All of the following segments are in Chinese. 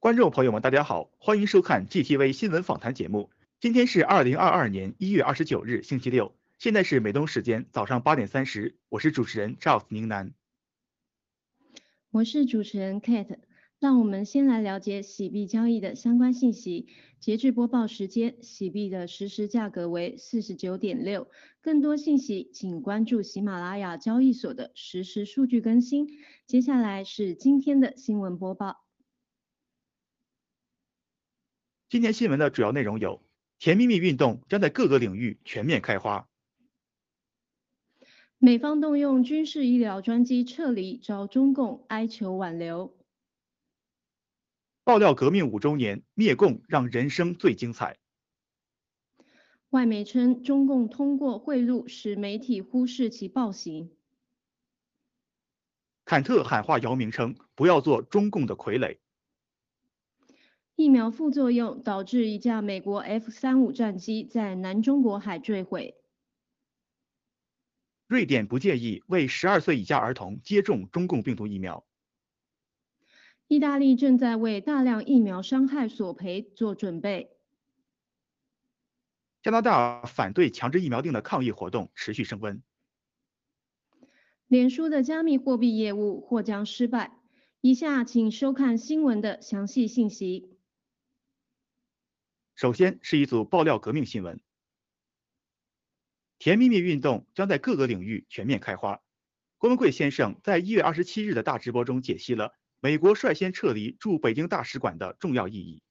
观众朋友们，大家好，欢迎收看 GTV 新闻访谈节目。今天是二零二二年一月二十九日，星期六，现在是美东时间早上八点三十，我是主持人 Charles 宁南。我是主持人 Kate，让我们先来了解洗币交易的相关信息。截至播报时间，洗币的实时价格为四十九点六。更多信息请关注喜马拉雅交易所的实时数据更新。接下来是今天的新闻播报。今天新闻的主要内容有：甜蜜蜜运动将在各个领域全面开花。美方动用军事医疗专机撤离，遭中共哀求挽留。爆料革命五周年，灭共让人生最精彩。外媒称中共通过贿赂使媒体忽视其暴行。坎特喊话姚明称不要做中共的傀儡。疫苗副作用导致一架美国 F 三五战机在南中国海坠毁。瑞典不建议为十二岁以下儿童接种中共病毒疫苗。意大利正在为大量疫苗伤害索赔做准备。加拿大反对强制疫苗令的抗议活动持续升温。脸书的加密货币业务或将失败。以下请收看新闻的详细信息。首先是一组爆料革命新闻。甜蜜蜜运动将在各个领域全面开花。郭文贵先生在一月二十七日的大直播中解析了美国率先撤离驻北京大使馆的重要意义。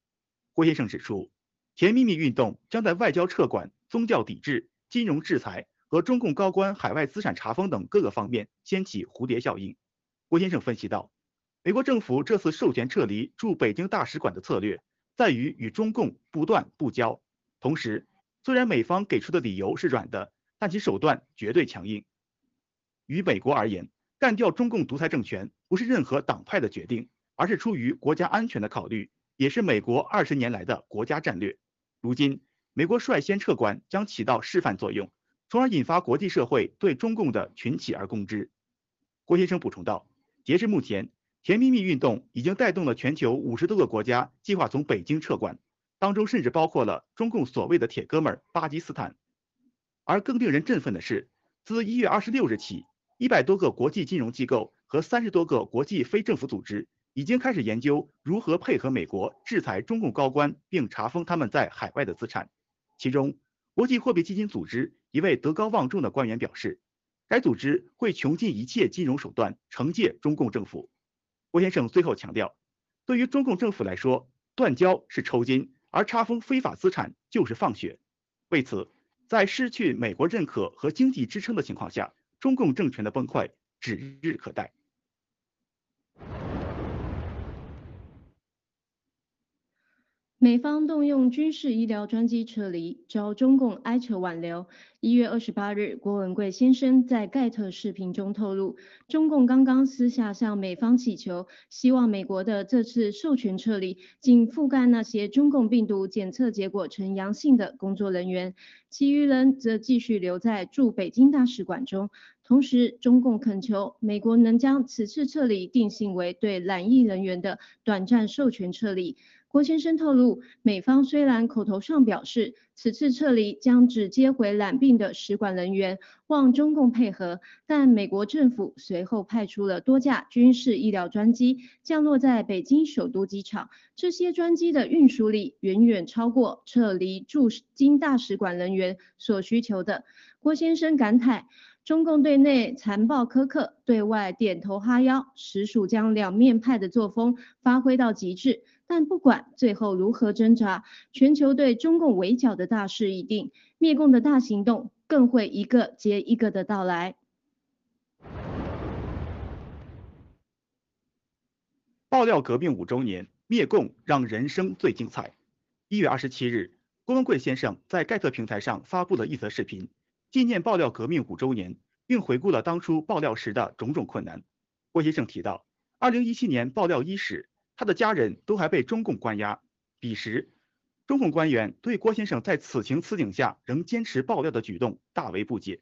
郭先生指出，甜蜜蜜运动将在外交撤馆、宗教抵制、金融制裁和中共高官海外资产查封等各个方面掀起蝴蝶效应。郭先生分析道，美国政府这次授权撤离驻北京大使馆的策略在于与中共不断不交，同时，虽然美方给出的理由是软的。但其手段绝对强硬。于美国而言，干掉中共独裁政权不是任何党派的决定，而是出于国家安全的考虑，也是美国二十年来的国家战略。如今，美国率先撤关将起到示范作用，从而引发国际社会对中共的群起而攻之。郭先生补充道，截至目前，甜蜜蜜运动已经带动了全球五十多个国家计划从北京撤关，当中甚至包括了中共所谓的铁哥们儿巴基斯坦。而更令人振奋的是，自一月二十六日起，一百多个国际金融机构和三十多个国际非政府组织已经开始研究如何配合美国制裁中共高官，并查封他们在海外的资产。其中，国际货币基金组织一位德高望重的官员表示，该组织会穷尽一切金融手段惩戒中共政府。郭先生最后强调，对于中共政府来说，断交是抽筋，而查封非法资产就是放血。为此，在失去美国认可和经济支撑的情况下，中共政权的崩溃指日可待。美方动用军事医疗专机撤离，遭中共哀求挽留。一月二十八日，郭文贵先生在盖特视频中透露，中共刚刚私下向美方祈求，希望美国的这次授权撤离仅覆盖那些中共病毒检测结果呈阳性的工作人员，其余人则继续留在驻北京大使馆中。同时，中共恳求美国能将此次撤离定性为对染疫人员的短暂授权撤离。郭先生透露，美方虽然口头上表示此次撤离将只接回染病的使馆人员，望中共配合，但美国政府随后派出了多架军事医疗专机降落在北京首都机场，这些专机的运输力远远超过撤离驻京大使馆人员所需求的。郭先生感慨，中共对内残暴苛刻，对外点头哈腰，实属将两面派的作风发挥到极致。但不管最后如何挣扎，全球对中共围剿的大势已定，灭共的大行动更会一个接一个的到来。爆料革命五周年，灭共让人生最精彩。一月二十七日，郭文贵先生在盖特平台上发布了一则视频，纪念爆料革命五周年，并回顾了当初爆料时的种种困难。郭先生提到，二零一七年爆料伊始。他的家人都还被中共关押，彼时，中共官员对郭先生在此情此景下仍坚持爆料的举动大为不解。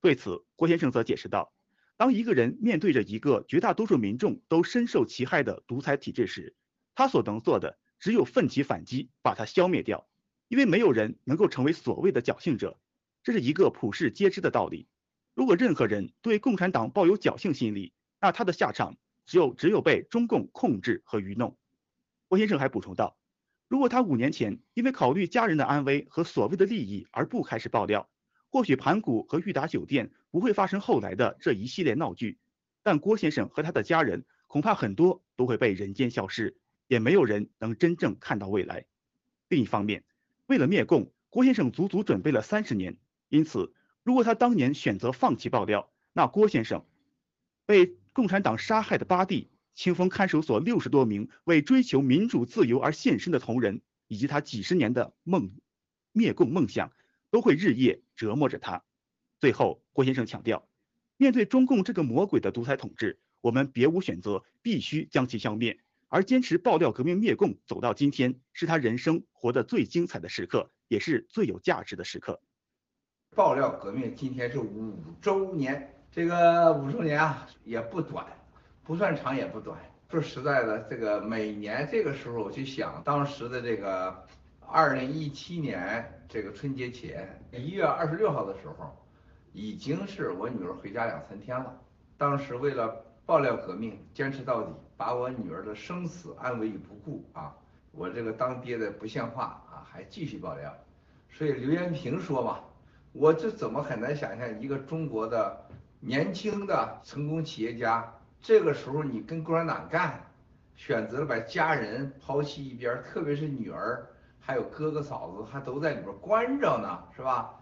对此，郭先生则解释道：“当一个人面对着一个绝大多数民众都深受其害的独裁体制时，他所能做的只有奋起反击，把它消灭掉，因为没有人能够成为所谓的侥幸者，这是一个普世皆知的道理。如果任何人对共产党抱有侥幸心理，那他的下场只有只有被中共控制和愚弄。郭先生还补充道，如果他五年前因为考虑家人的安危和所谓的利益而不开始爆料，或许盘古和裕达酒店不会发生后来的这一系列闹剧。但郭先生和他的家人恐怕很多都会被人间消失，也没有人能真正看到未来。另一方面，为了灭共，郭先生足足准备了三十年，因此。如果他当年选择放弃爆料，那郭先生被共产党杀害的八弟、清风看守所六十多名为追求民主自由而献身的同仁，以及他几十年的梦灭共梦想，都会日夜折磨着他。最后，郭先生强调，面对中共这个魔鬼的独裁统治，我们别无选择，必须将其消灭。而坚持爆料革命灭共走到今天，是他人生活得最精彩的时刻，也是最有价值的时刻。爆料革命今天是五周年，这个五周年啊也不短，不算长也不短。说实在的，这个每年这个时候我去想，当时的这个二零一七年这个春节前一月二十六号的时候，已经是我女儿回家两三天了。当时为了爆料革命，坚持到底，把我女儿的生死安危于不顾啊！我这个当爹的不像话啊，还继续爆料。所以刘延平说嘛。我这怎么很难想象一个中国的年轻的成功企业家，这个时候你跟共产党干，选择了把家人抛弃一边，特别是女儿，还有哥哥嫂子，还都在里边关着呢，是吧？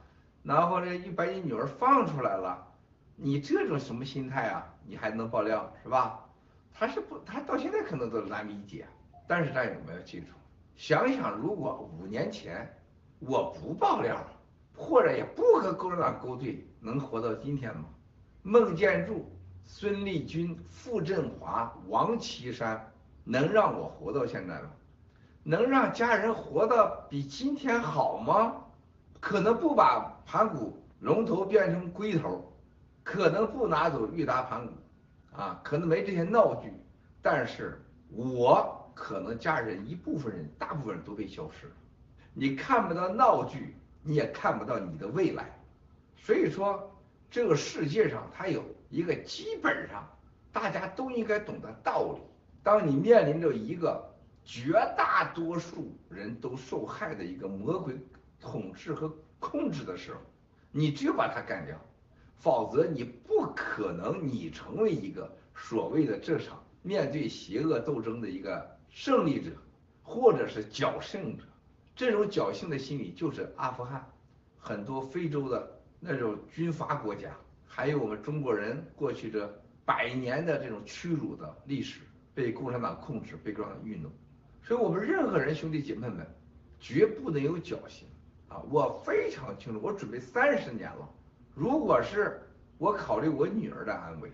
然后呢，又把你女儿放出来了，你这种什么心态啊？你还能爆料是吧？他是不，他到现在可能都难理解。但是战友们要记住，想想如果五年前我不爆料。或者也不和共产党勾兑，能活到今天吗？孟建柱、孙立军、傅振华、王岐山，能让我活到现在吗？能让家人活得比今天好吗？可能不把盘古龙头变成龟头，可能不拿走裕达盘古，啊，可能没这些闹剧，但是我可能家人一部分人，大部分人都被消失了，你看不到闹剧。你也看不到你的未来，所以说这个世界上它有一个基本上大家都应该懂的道理：当你面临着一个绝大多数人都受害的一个魔鬼统治和控制的时候，你只有把它干掉，否则你不可能你成为一个所谓的这场面对邪恶斗争的一个胜利者，或者是侥幸者。这种侥幸的心理就是阿富汗，很多非洲的那种军阀国家，还有我们中国人过去这百年的这种屈辱的历史，被共产党控制，被共产党愚弄。所以，我们任何人兄弟姐妹们，绝不能有侥幸啊！我非常清楚，我准备三十年了。如果是我考虑我女儿的安危、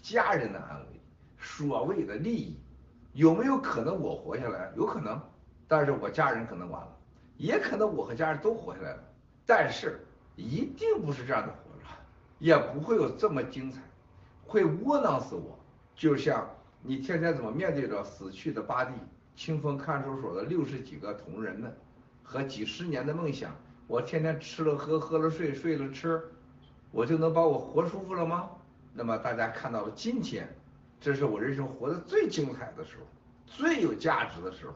家人的安危、所谓的利益，有没有可能我活下来？有可能，但是我家人可能完了。也可能我和家人都活下来了，但是一定不是这样的活着，也不会有这么精彩，会窝囊死我。就像你天天怎么面对着死去的八弟、清风看守所的六十几个同仁们，和几十年的梦想，我天天吃了喝，喝了睡，睡了吃，我就能把我活舒服了吗？那么大家看到了今天，这是我人生活得最精彩的时候，最有价值的时候。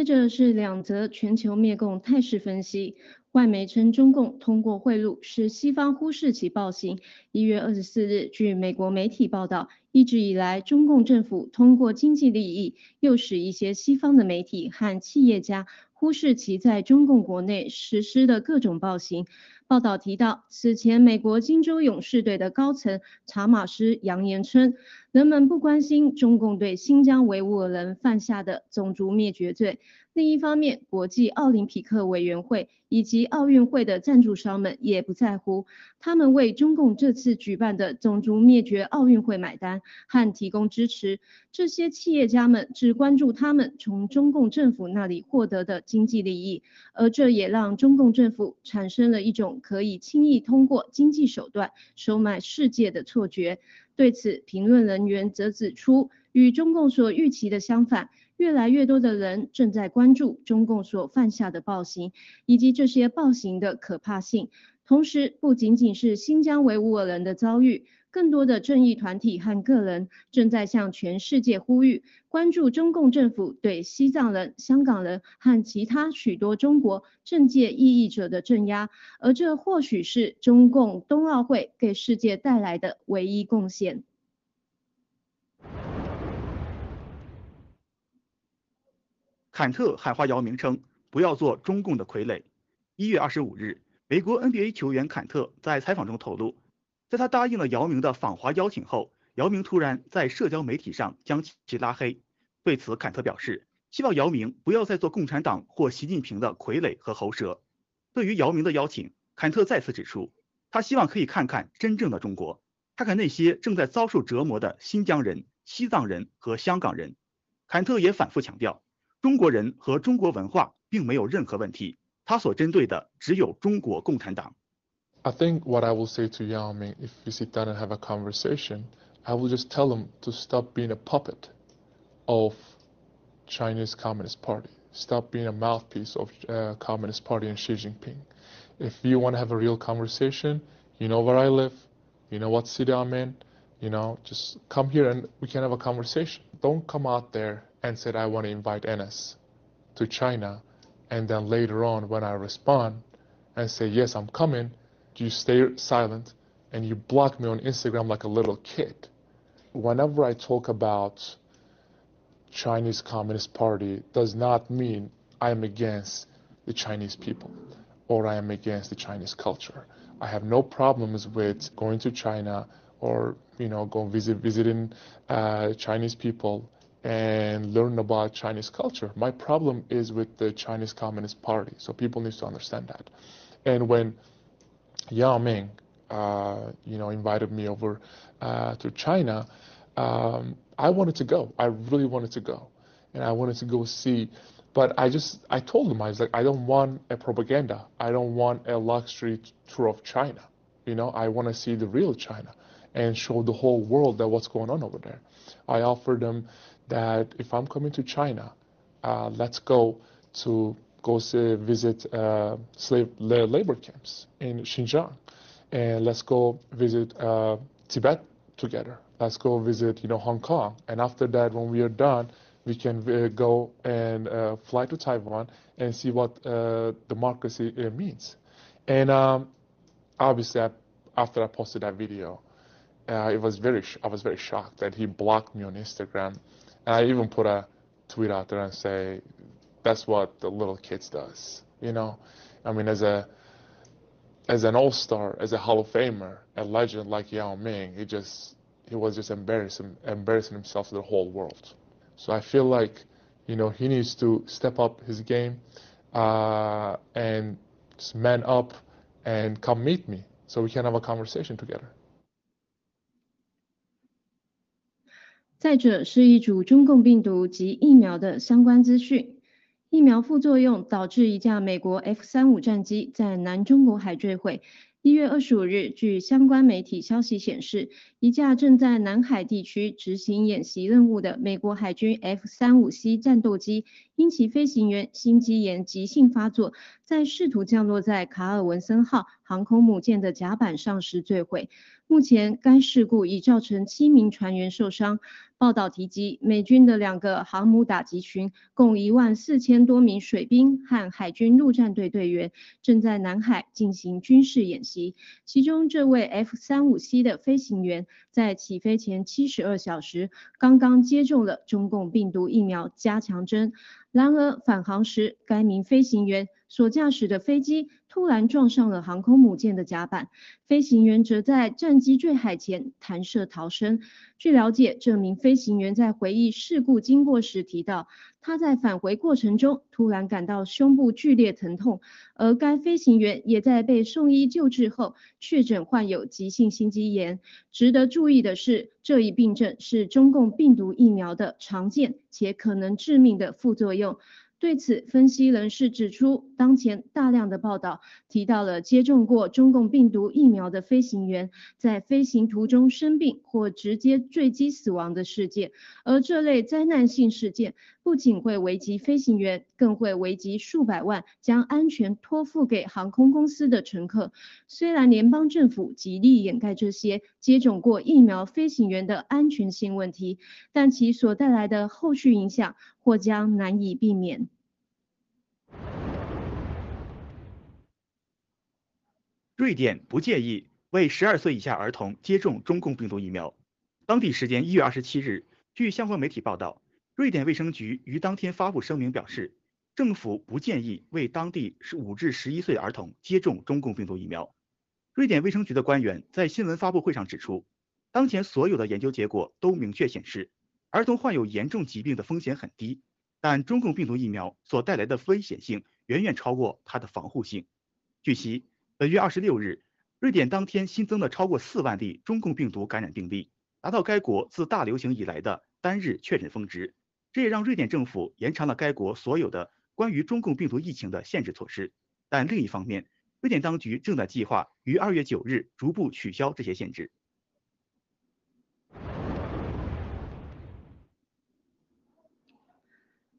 接着是两则全球灭共态势分析。外媒称中共通过贿赂使西方忽视其暴行。一月二十四日，据美国媒体报道，一直以来中共政府通过经济利益，诱使一些西方的媒体和企业家忽视其在中共国内实施的各种暴行。报道提到，此前美国金州勇士队的高层查马斯扬言称，人们不关心中共对新疆维吾尔人犯下的种族灭绝罪，另一方面，国际奥林匹克委员会以及奥运会的赞助商们也不在乎，他们为中共这次举办的种族灭绝奥运会买单和提供支持。这些企业家们只关注他们从中共政府那里获得的经济利益，而这也让中共政府产生了一种可以轻易通过经济手段收买世界的错觉。对此，评论人员则指出，与中共所预期的相反。越来越多的人正在关注中共所犯下的暴行，以及这些暴行的可怕性。同时，不仅仅是新疆维吾尔人的遭遇，更多的正义团体和个人正在向全世界呼吁，关注中共政府对西藏人、香港人和其他许多中国政界异议者的镇压。而这或许是中共冬奥会给世界带来的唯一贡献。坎特喊话姚明称：“不要做中共的傀儡。”一月二十五日，美国 NBA 球员坎特在采访中透露，在他答应了姚明的访华邀请后，姚明突然在社交媒体上将其拉黑。对此，坎特表示希望姚明不要再做共产党或习近平的傀儡和喉舌。对于姚明的邀请，坎特再次指出，他希望可以看看真正的中国，看看那些正在遭受折磨的新疆人、西藏人和香港人。坎特也反复强调。中国人和中国文化并没有任何问题，他所针对的只有中国共产党。I think what I will say to Yao Ming if we sit down and have a conversation, I will just tell him to stop being a puppet of Chinese Communist Party, stop being a mouthpiece of uh, Communist Party and Xi Jinping. If you want to have a real conversation, you know where I live, you know what city I'm in, you know, just come here and we can have a conversation. Don't come out there and said I want to invite Enes to China, and then later on when I respond and say yes I'm coming, you stay silent and you block me on Instagram like a little kid. Whenever I talk about Chinese Communist Party does not mean I am against the Chinese people or I am against the Chinese culture. I have no problems with going to China or you know going visit visiting uh, Chinese people and learn about Chinese culture. My problem is with the Chinese Communist Party, so people need to understand that. And when Yao Ming, uh, you know, invited me over uh, to China, um, I wanted to go. I really wanted to go, and I wanted to go see. But I just, I told him, I was like, I don't want a propaganda. I don't want a luxury tour of China. You know, I want to see the real China and show the whole world that what's going on over there. I offered them that if I'm coming to China, uh, let's go to go see, visit uh, slave labor camps in Xinjiang, and let's go visit uh, Tibet together. Let's go visit, you know, Hong Kong, and after that, when we are done, we can uh, go and uh, fly to Taiwan and see what uh, democracy means. And um, obviously, I, after I posted that video, it was very I was very shocked that he blocked me on Instagram and I even put a tweet out there and say, that's what the little kids does. You know, I mean, as a as an all-star, as a Hall of Famer, a legend like Yao Ming, he just he was just embarrassing embarrassing himself to the whole world. So I feel like, you know, he needs to step up his game uh, and man up and come meet me so we can have a conversation together. 再者是一组中共病毒及疫苗的相关资讯。疫苗副作用导致一架美国 F 三五战机在南中国海坠毁。一月二十五日，据相关媒体消息显示，一架正在南海地区执行演习任务的美国海军 F 三五 C 战斗机，因其飞行员心肌炎急性发作，在试图降落在卡尔文森号航空母舰的甲板上时坠毁。目前，该事故已造成七名船员受伤。报道提及，美军的两个航母打击群，共一万四千多名水兵和海军陆战队队员，正在南海进行军事演习。其中，这位 F 三五 C 的飞行员在起飞前七十二小时，刚刚接种了中共病毒疫苗加强针。然而，返航时，该名飞行员所驾驶的飞机突然撞上了航空母舰的甲板，飞行员则在战机坠海前弹射逃生。据了解，这名飞行员在回忆事故经过时提到，他在返回过程中突然感到胸部剧烈疼痛，而该飞行员也在被送医救治后确诊患有急性心肌炎。值得注意的是，这一病症是中共病毒疫苗的常见且可能致命的副作用。对此，分析人士指出，当前大量的报道提到了接种过中共病毒疫苗的飞行员在飞行途中生病或直接坠机死亡的事件，而这类灾难性事件。不仅会危及飞行员，更会危及数百万将安全托付给航空公司的乘客。虽然联邦政府极力掩盖这些接种过疫苗飞行员的安全性问题，但其所带来的后续影响或将难以避免。瑞典不建议为十二岁以下儿童接种中共病毒疫苗。当地时间一月二十七日，据相关媒体报道。瑞典卫生局于当天发布声明表示，政府不建议为当地是五至十一岁儿童接种中共病毒疫苗。瑞典卫生局的官员在新闻发布会上指出，当前所有的研究结果都明确显示，儿童患有严重疾病的风险很低，但中共病毒疫苗所带来的危险性远远超过它的防护性。据悉，本月二十六日，瑞典当天新增了超过四万例中共病毒感染病例，达到该国自大流行以来的单日确诊峰值。这也让瑞典政府延长了该国所有的关于中共病毒疫情的限制措施。但另一方面，瑞典当局正在计划于二月九日逐步取消这些限制。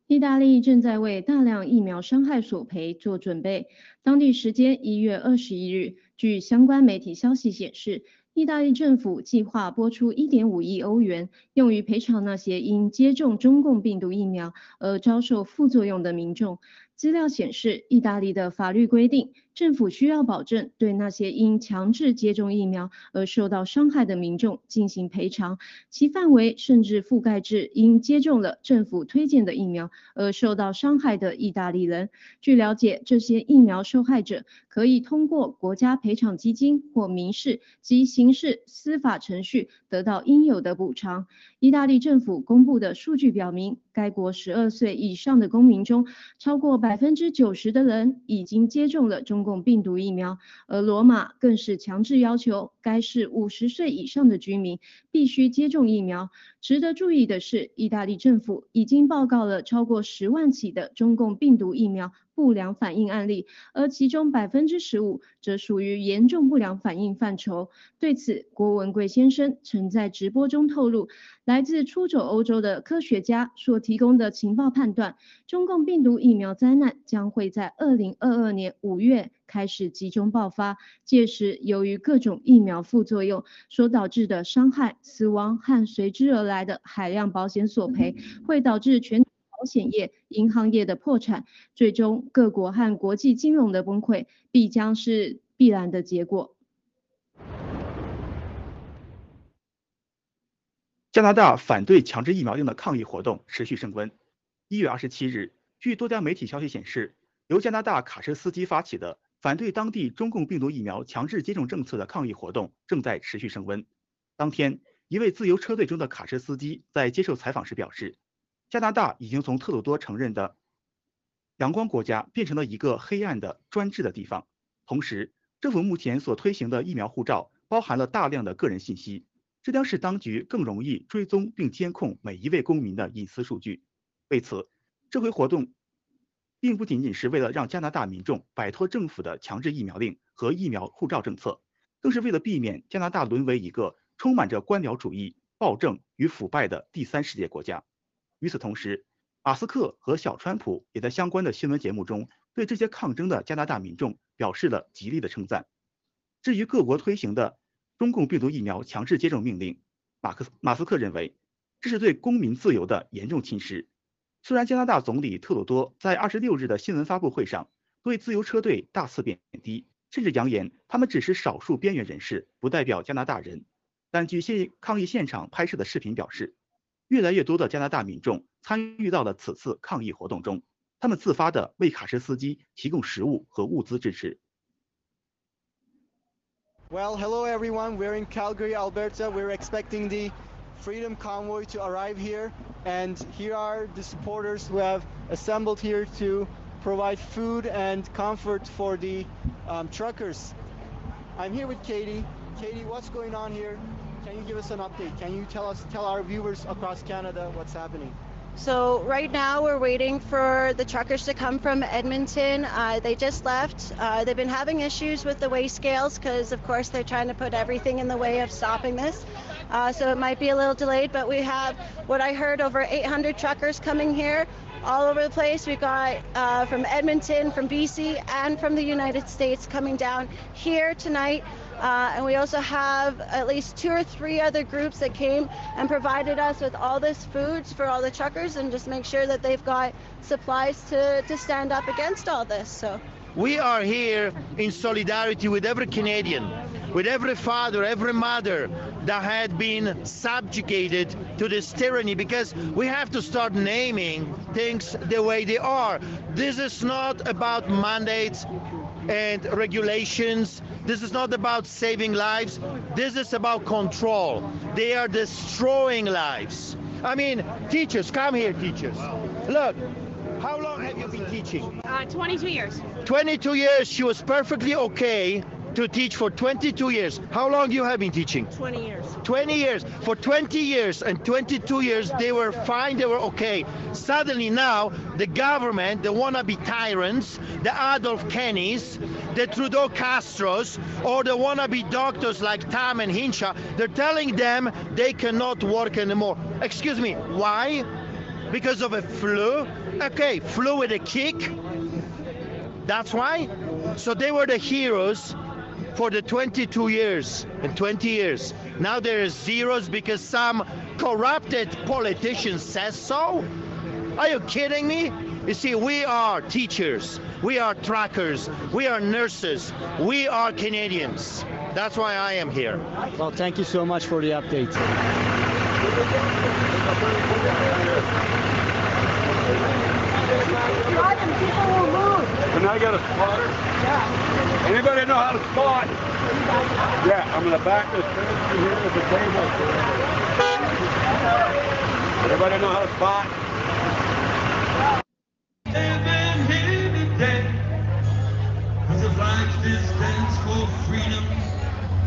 意大利正在为大量疫苗伤害索赔做准备。当地时间一月二十一日，据相关媒体消息显示。意大利政府计划拨出1.5亿欧元，用于赔偿那些因接种中共病毒疫苗而遭受副作用的民众。资料显示，意大利的法律规定。政府需要保证对那些因强制接种疫苗而受到伤害的民众进行赔偿，其范围甚至覆盖至因接种了政府推荐的疫苗而受到伤害的意大利人。据了解，这些疫苗受害者可以通过国家赔偿基金或民事及刑事司法程序得到应有的补偿。意大利政府公布的数据表明，该国十二岁以上的公民中，超过百分之九十的人已经接种了中。公共病毒疫苗，而罗马更是强制要求该市五十岁以上的居民必须接种疫苗。值得注意的是，意大利政府已经报告了超过十万起的中共病毒疫苗不良反应案例，而其中百分之十五则属于严重不良反应范畴。对此，郭文贵先生曾在直播中透露，来自出走欧洲的科学家所提供的情报判断，中共病毒疫苗灾难将会在二零二二年五月。开始集中爆发，届时由于各种疫苗副作用所导致的伤害、死亡和随之而来的海量保险索赔，会导致全保险业、银行业的破产，最终各国和国际金融的崩溃，必将是必然的结果。加拿大反对强制疫苗令的抗议活动持续升温。一月二十七日，据多家媒体消息显示，由加拿大卡车司机发起的。反对当地中共病毒疫苗强制接种政策的抗议活动正在持续升温。当天，一位自由车队中的卡车司机在接受采访时表示，加拿大已经从特鲁多承认的阳光国家变成了一个黑暗的专制的地方。同时，政府目前所推行的疫苗护照包含了大量的个人信息，这将使当局更容易追踪并监控每一位公民的隐私数据。为此，这回活动。并不仅仅是为了让加拿大民众摆脱政府的强制疫苗令和疫苗护照政策，更是为了避免加拿大沦为一个充满着官僚主义、暴政与腐败的第三世界国家。与此同时，马斯克和小川普也在相关的新闻节目中对这些抗争的加拿大民众表示了极力的称赞。至于各国推行的中共病毒疫苗强制接种命令，马克马斯克认为这是对公民自由的严重侵蚀。虽然加拿大总理特鲁多在二十六日的新闻发布会上对自由车队大肆贬低，甚至扬言他们只是少数边缘人士，不代表加拿大人，但据现抗议现场拍摄的视频表示，越来越多的加拿大民众参与到了此次抗议活动中。他们自发的为卡车司机提供食物和物资支持。Well, hello everyone. We're in Calgary, Alberta. We're expecting the Freedom Convoy to arrive here, and here are the supporters who have assembled here to provide food and comfort for the um, truckers. I'm here with Katie. Katie, what's going on here? Can you give us an update? Can you tell us, tell our viewers across Canada what's happening? So right now we're waiting for the truckers to come from Edmonton. Uh, they just left. Uh, they've been having issues with the weigh scales because, of course, they're trying to put everything in the way of stopping this. Uh, so it might be a little delayed, but we have what I heard over 800 truckers coming here all over the place. We've got uh, from Edmonton, from BC, and from the United States coming down here tonight. Uh, and we also have at least two or three other groups that came and provided us with all this food for all the truckers and just make sure that they've got supplies to, to stand up against all this. So we are here in solidarity with every Canadian, with every father, every mother that had been subjugated to this tyranny because we have to start naming things the way they are. This is not about mandates and regulations. This is not about saving lives. This is about control. They are destroying lives. I mean, teachers, come here, teachers. Look, how long have you been teaching? Uh, 22 years. 22 years. She was perfectly okay to teach for 22 years. How long you have been teaching? 20 years. 20 years. For 20 years and 22 years, they were fine, they were okay. Suddenly now, the government, the wannabe tyrants, the Adolf Kennys, the Trudeau Castros, or the wannabe doctors like Tam and Hinsha, they're telling them they cannot work anymore. Excuse me, why? Because of a flu? Okay, flu with a kick. That's why. So they were the heroes for the 22 years and 20 years. Now there is zeros because some corrupted politician says so. Are you kidding me? You see, we are teachers, we are trackers, we are nurses, we are Canadians. That's why I am here. Well, thank you so much for the update. And I got a spotter? Yeah. Anybody know how to spot? Yeah, I'm gonna back this fence here with the table. Everybody know how to spot? Cause the flags still stands for freedom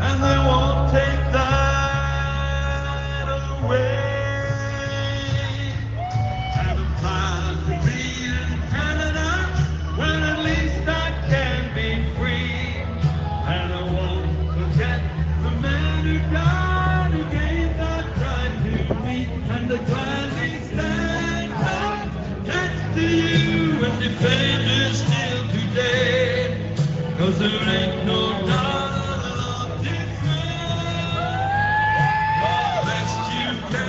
and they won't take that away. and the pain is still today. Cause there ain't no dollar you can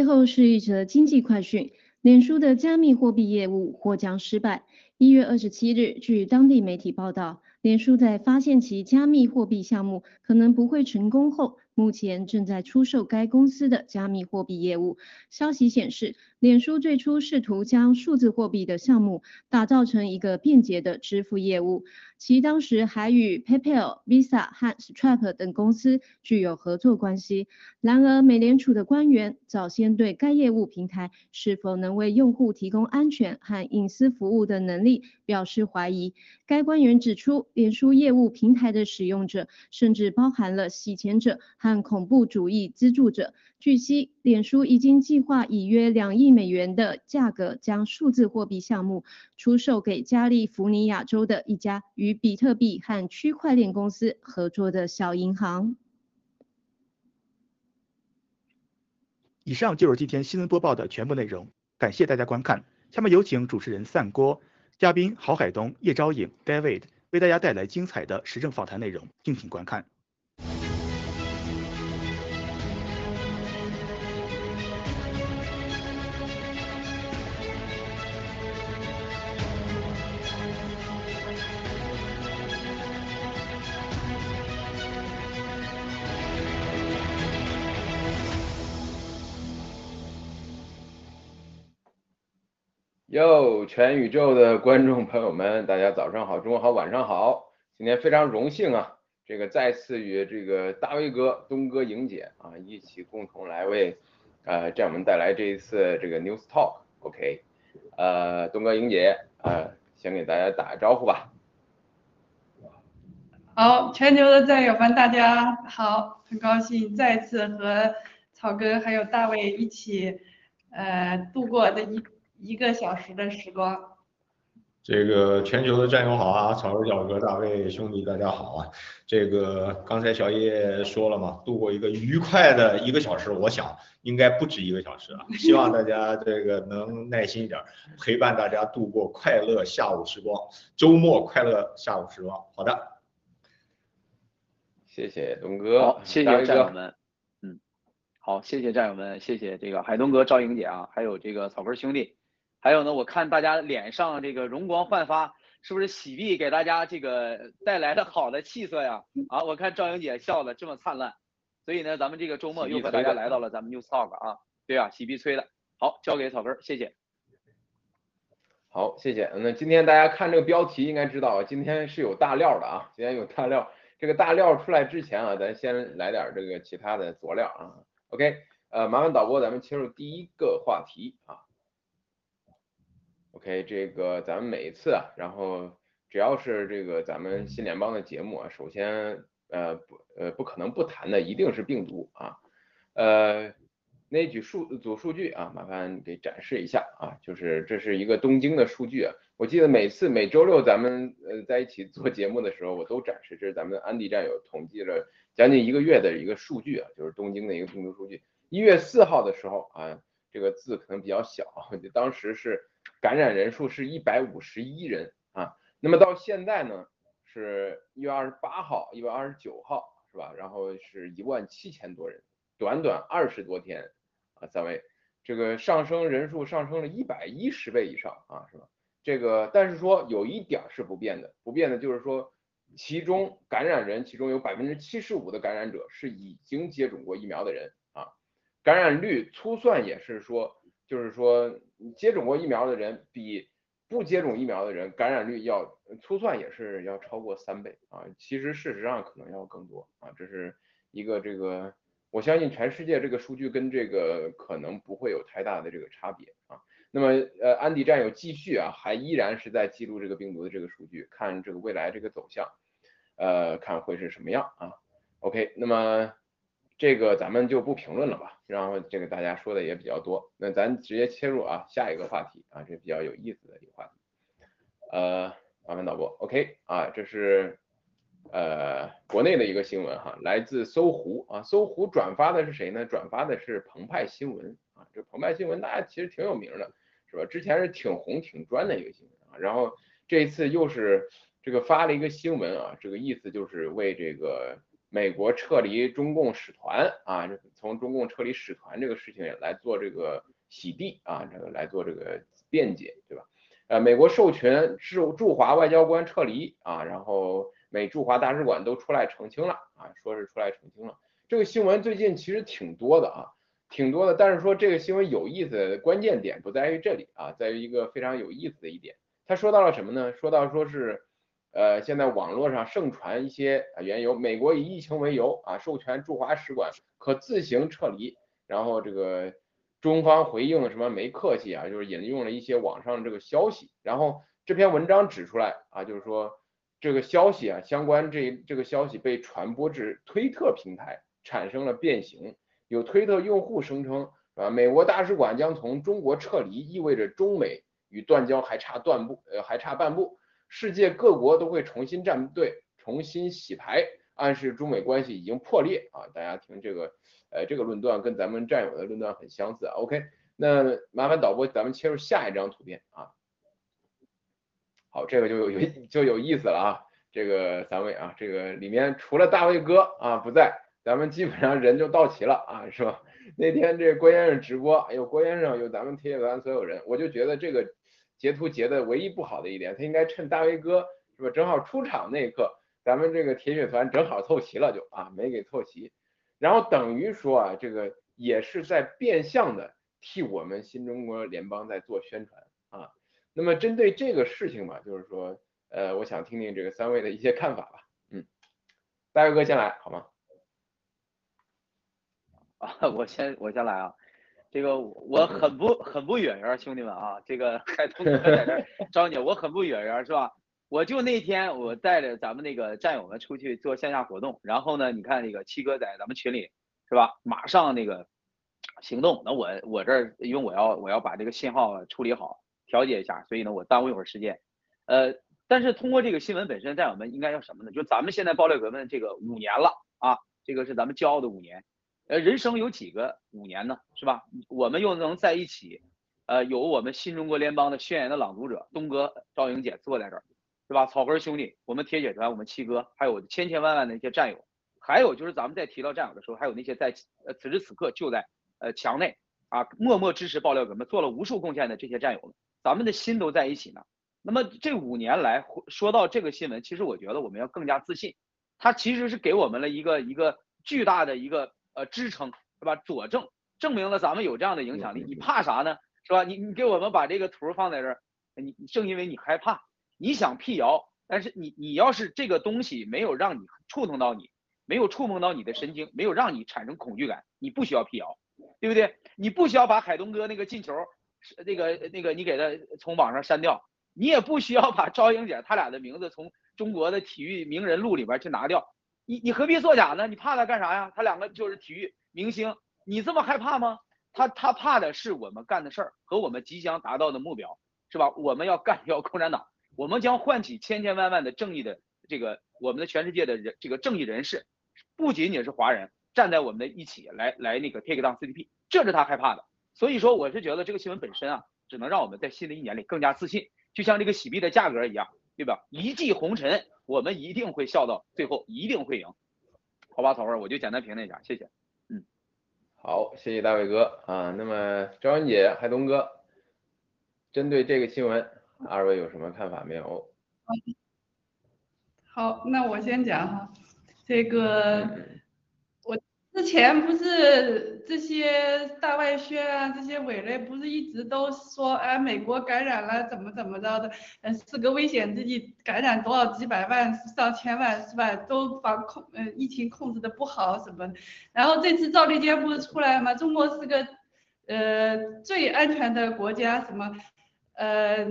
最后是一则经济快讯：脸书的加密货币业务或将失败。一月二十七日，据当地媒体报道，脸书在发现其加密货币项目可能不会成功后，目前正在出售该公司的加密货币业务。消息显示，脸书最初试图将数字货币的项目打造成一个便捷的支付业务，其当时还与 PayPal、Visa 和 Stripe 等公司具有合作关系。然而，美联储的官员早先对该业务平台是否能为用户提供安全和隐私服务的能力表示怀疑。该官员指出，脸书业务平台的使用者甚至包含了洗钱者和恐怖主义资助者。据悉，脸书已经计划以约两亿美元的价格将数字货币项目出售给加利福尼亚州的一家与比特币和区块链公司合作的小银行。以上就是今天新闻播报的全部内容，感谢大家观看。下面有请主持人散锅，嘉宾郝海东、叶昭颖、David 为大家带来精彩的时政访谈内容，敬请观看。哟，全宇宙的观众朋友们，大家早上好，中午好，晚上好。今天非常荣幸啊，这个再次与这个大卫哥、东哥、莹姐啊一起共同来为呃战友们带来这一次这个 News Talk。OK，呃，东哥、莹姐呃，先给大家打个招呼吧。好，全球的战友们，大家好，很高兴再次和草哥还有大卫一起呃度过这一。一个小时的时光，这个全球的战友好啊，草根小哥、大卫兄弟大家好啊。这个刚才小叶说了嘛，度过一个愉快的一个小时，我想应该不止一个小时啊。希望大家这个能耐心一点，陪伴大家度过快乐下午时光，周末快乐下午时光。好的，谢谢东哥，好，谢谢战友们。嗯，好，谢谢战友们，谢谢这个海东哥、赵莹姐啊，还有这个草根兄弟。还有呢，我看大家脸上这个容光焕发，是不是喜币给大家这个带来了好的气色呀？啊，我看赵英姐笑的这么灿烂，所以呢，咱们这个周末又和大家来到了咱们 News Talk 啊，对啊，喜币催的，好，交给草根，谢谢。好，谢谢。那今天大家看这个标题应该知道，今天是有大料的啊，今天有大料。这个大料出来之前啊，咱先来点这个其他的佐料啊。OK，呃，麻烦导播，咱们切入第一个话题啊。OK，这个咱们每一次啊，然后只要是这个咱们新联邦的节目啊，首先呃不呃不可能不谈的一定是病毒啊，呃那组数组数据啊，麻烦给展示一下啊，就是这是一个东京的数据啊，我记得每次每周六咱们呃在一起做节目的时候，我都展示，这是咱们安迪战友统计了将近一个月的一个数据啊，就是东京的一个病毒数据。一月四号的时候啊，这个字可能比较小，就当时是。感染人数是一百五十一人啊，那么到现在呢，是一月二十八号、一月二十九号是吧？然后是一万七千多人，短短二十多天啊，三位，这个上升人数上升了一百一十倍以上啊，是吧？这个但是说有一点是不变的，不变的就是说，其中感染人其中有百分之七十五的感染者是已经接种过疫苗的人啊，感染率粗算也是说。就是说，接种过疫苗的人比不接种疫苗的人感染率要粗算也是要超过三倍啊。其实事实上可能要更多啊。这是一个这个，我相信全世界这个数据跟这个可能不会有太大的这个差别啊。那么呃，安迪战友继续啊，还依然是在记录这个病毒的这个数据，看这个未来这个走向，呃，看会是什么样啊。OK，那么。这个咱们就不评论了吧，然后这个大家说的也比较多，那咱直接切入啊下一个话题啊，这比较有意思的一个话题，呃，麻烦导播，OK 啊，这是呃国内的一个新闻哈，来自搜狐啊，搜狐转发的是谁呢？转发的是澎湃新闻啊，这澎湃新闻大家其实挺有名的，是吧？之前是挺红挺专的一个新闻啊，然后这一次又是这个发了一个新闻啊，这个意思就是为这个。美国撤离中共使团啊，从中共撤离使团这个事情来做这个洗地啊，这个来做这个辩解，对吧？呃，美国授权驻驻华外交官撤离啊，然后美驻华大使馆都出来澄清了啊，说是出来澄清了。这个新闻最近其实挺多的啊，挺多的。但是说这个新闻有意思关键点不在于这里啊，在于一个非常有意思的一点。他说到了什么呢？说到说是，呃，现在网络上盛传一些啊缘由，美国以疫情为由啊，授权驻华使馆可自行撤离，然后这个中方回应什么没客气啊，就是引用了一些网上这个消息，然后这篇文章指出来啊，就是说这个消息啊，相关这这个消息被传播至推特平台，产生了变形，有推特用户声称啊，美国大使馆将从中国撤离，意味着中美。与断交还差断步，呃，还差半步，世界各国都会重新站队，重新洗牌，暗示中美关系已经破裂啊！大家听这个，呃，这个论断跟咱们战友的论断很相似。OK，那麻烦导播，咱们切入下一张图片啊。好，这个就有就有意思了啊！这个三位啊，这个里面除了大卫哥啊不在，咱们基本上人就到齐了啊，是吧？那天这郭先生直播，哎呦，郭先生有咱们铁铁团所有人，我就觉得这个。截图截的唯一不好的一点，他应该趁大威哥是吧，正好出场那一刻，咱们这个铁血团正好凑齐了，就啊没给凑齐，然后等于说啊，这个也是在变相的替我们新中国联邦在做宣传啊。那么针对这个事情嘛，就是说，呃，我想听听这个三位的一些看法吧。嗯，大威哥先来好吗？啊，我先我先来啊。这个我很不很不远缘，兄弟们啊，这个海东哥在这儿 招你，我很不远缘是吧？我就那天我带着咱们那个战友们出去做线下活动，然后呢，你看那个七哥在咱们群里是吧？马上那个行动，那我我这儿因为我要我要把这个信号处理好，调节一下，所以呢我耽误一会儿时间。呃，但是通过这个新闻本身，战友们应该要什么呢？就咱们现在爆料革命这个五年了啊，这个是咱们骄傲的五年。呃，人生有几个五年呢？是吧？我们又能在一起，呃，有我们新中国联邦的宣言的朗读者东哥、赵英姐坐在这儿，是吧？草根兄弟，我们铁血团，我们七哥，还有千千万万的一些战友，还有就是咱们在提到战友的时候，还有那些在呃此时此刻就在呃墙内啊默默支持爆料革命、做了无数贡献的这些战友们，咱们的心都在一起呢。那么这五年来说到这个新闻，其实我觉得我们要更加自信，它其实是给我们了一个一个巨大的一个。呃，支撑是吧？佐证证明了咱们有这样的影响力，你怕啥呢？是吧？你你给我们把这个图放在这儿，你正因为你害怕，你想辟谣，但是你你要是这个东西没有让你触碰到你，没有触碰到你的神经，没有让你产生恐惧感，你不需要辟谣，对不对？你不需要把海东哥那个进球，那个那个你给他从网上删掉，你也不需要把 赵英姐他俩的名字从中国的体育名人录里边去拿掉。你你何必作假呢？你怕他干啥呀？他两个就是体育明星，你这么害怕吗？他他怕的是我们干的事儿和我们即将达到的目标，是吧？我们要干 掉共产党，我们将唤起千千万万的正义的这个我们的全世界的人这个正义人士，不仅仅是华人站在我们的一起来来那个 take down CDP，这是他害怕的。所以说，我是觉得这个新闻本身啊，只能让我们在新的一年里更加自信，就像这个洗币的价格一样，对吧？一骑红尘。我们一定会笑到最后，一定会赢，好吧，草根，我就简单评论一下，谢谢。嗯，好，谢谢大伟哥啊。那么张文姐、海东哥，针对这个新闻，二位有什么看法没有？好，那我先讲哈，这个。之前不是这些大外宣啊，这些伪类不是一直都说，哎，美国感染了怎么怎么着的，呃，是个危险之地，感染多少几百万上千万是吧？都防控，呃，疫情控制的不好什么的。然后这次赵立坚不是出来吗？中国是个，呃，最安全的国家，什么，呃，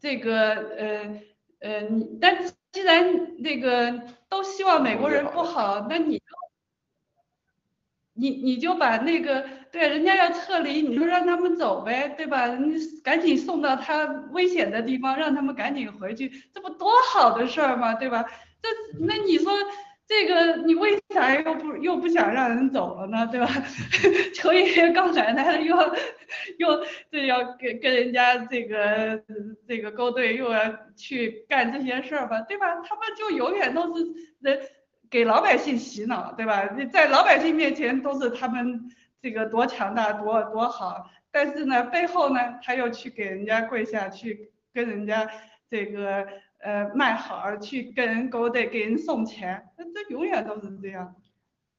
这个，呃，呃，你，但既然那个都希望美国人不好，那你。你你就把那个对，人家要撤离，你就让他们走呗，对吧？你赶紧送到他危险的地方，让他们赶紧回去，这不多好的事儿吗？对吧？这那你说这个你为啥又不又不想让人走了呢？对吧？求爷爷告奶奶的，又又这要跟跟人家这个这个勾兑，又要去干这些事儿吧，对吧？他们就永远都是人。给老百姓洗脑，对吧？你在老百姓面前都是他们这个多强大、多多好，但是呢，背后呢，他又去给人家跪下去，跟人家这个呃卖好，去跟人勾兑，给人送钱，那这永远都是这样。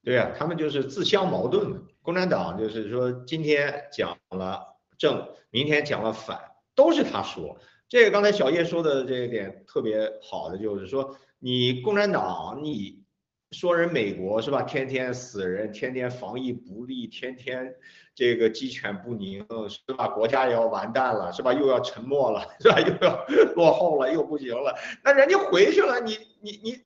对呀、他们就是自相矛盾的。共产党就是说今天讲了正，明天讲了反，都是他说。这个刚才小叶说的这一点特别好的，就是说你共产党你说人美国是吧？天天死人，天天防疫不力，天天这个鸡犬不宁是吧？国家也要完蛋了是吧？又要沉默了 是吧？又要落后了，又不行了。那人家回去了，你你你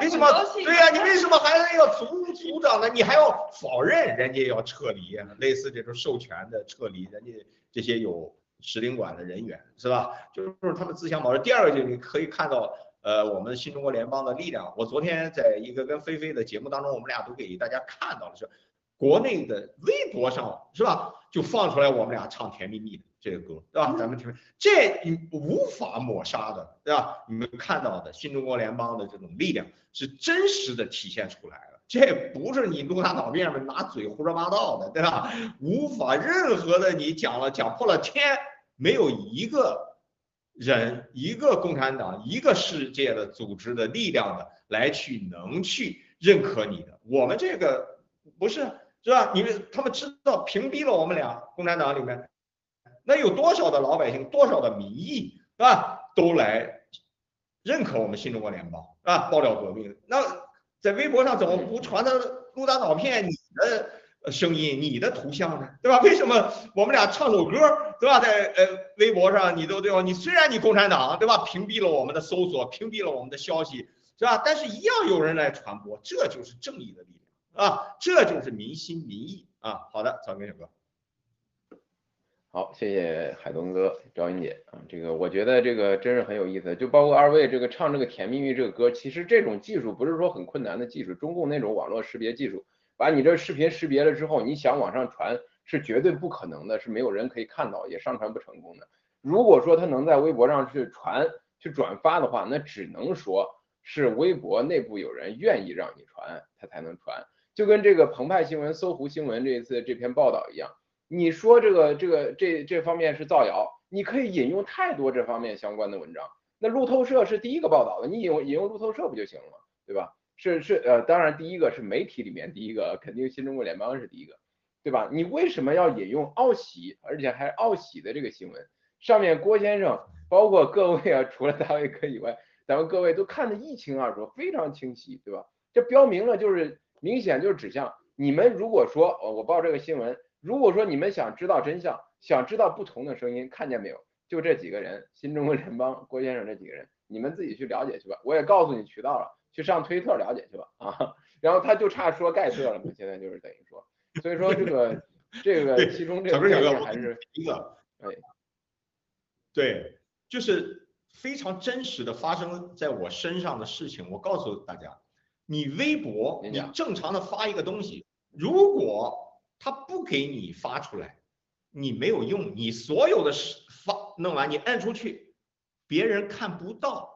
为什么？对呀、你为什么还要阻阻挡呢？你还要否认人家要撤离呀？类似这种授权的撤离，人家这些有使领馆的人员是吧？就是他们自相矛盾。第二个就是你可以看到，呃，我们新中国联邦的力量。我昨天在一个跟菲菲的节目当中，我们俩都给大家看到了，是国内的微博上是吧？就放出来我们俩唱《甜蜜蜜》的这个歌，对吧？咱们听，这你无法抹杀的，对吧？你们看到的新中国联邦的这种力量是真实的体现出来了，这不是你露大脑面上拿嘴胡说八道的，对吧？无法任何的你讲了讲破了天，没有一个人、一个共产党、一个世界的组织的力量的来去能去认可你的。我们这个不是是吧？你们他们知道屏蔽了我们俩共产党里面，那有多少的老百姓、多少的民意是吧，都来认可我们新中国联邦啊，爆料革命。那在微博上怎么不传的陆大脑片你的声音、你的图像呢？对吧？为什么我们俩唱首歌，对吧？在呃微博上你都对吧？你虽然你共产党对吧，屏蔽了我们的搜索，屏蔽了我们的消息，是吧？但是一样有人来传播，这就是正义的力量啊，这就是民心民意啊。好的，早给小哥。好，谢谢海东哥、赵云姐啊，这个我觉得这个真是很有意思，就包括二位这个唱这个《甜蜜蜜》这个歌，其实这种技术不是说很困难的技术，中共那种网络识别技术，把你这视频识别了之后，你想往上传是绝对不可能的，是没有人可以看到，也上传不成功的。如果说他能在微博上去传、去转发的话，那只能说是微博内部有人愿意让你传，他才能传。就跟这个澎湃新闻、搜狐新闻这一次这篇报道一样。你说这个这个这这方面是造谣，你可以引用太多这方面相关的文章。那路透社是第一个报道的，你引用引用路透社不就行了吗？对吧？是是呃，当然第一个是媒体里面第一个，肯定新中国联邦是第一个，对吧？你为什么要引用奥喜，而且还是奥喜的这个新闻？上面郭先生，包括各位啊，除了大卫哥以外，咱们各位都看得一清二楚，非常清晰，对吧？这标明了就是明显就是指向你们。如果说呃我报这个新闻。如果说你们想知道真相，想知道不同的声音，看见没有？就这几个人，新中国联邦郭先生这几个人，你们自己去了解去吧。我也告诉你渠道了，去上推特了解去吧啊。然后他就差说盖特了嘛，现在就是等于说，所以说这个这个其中这个小哥还是一个，哎，对，就是非常真实的发生在我身上的事情。我告诉大家，你微博你正常的发一个东西，如果他不给你发出来，你没有用，你所有的发弄完，你按出去，别人看不到，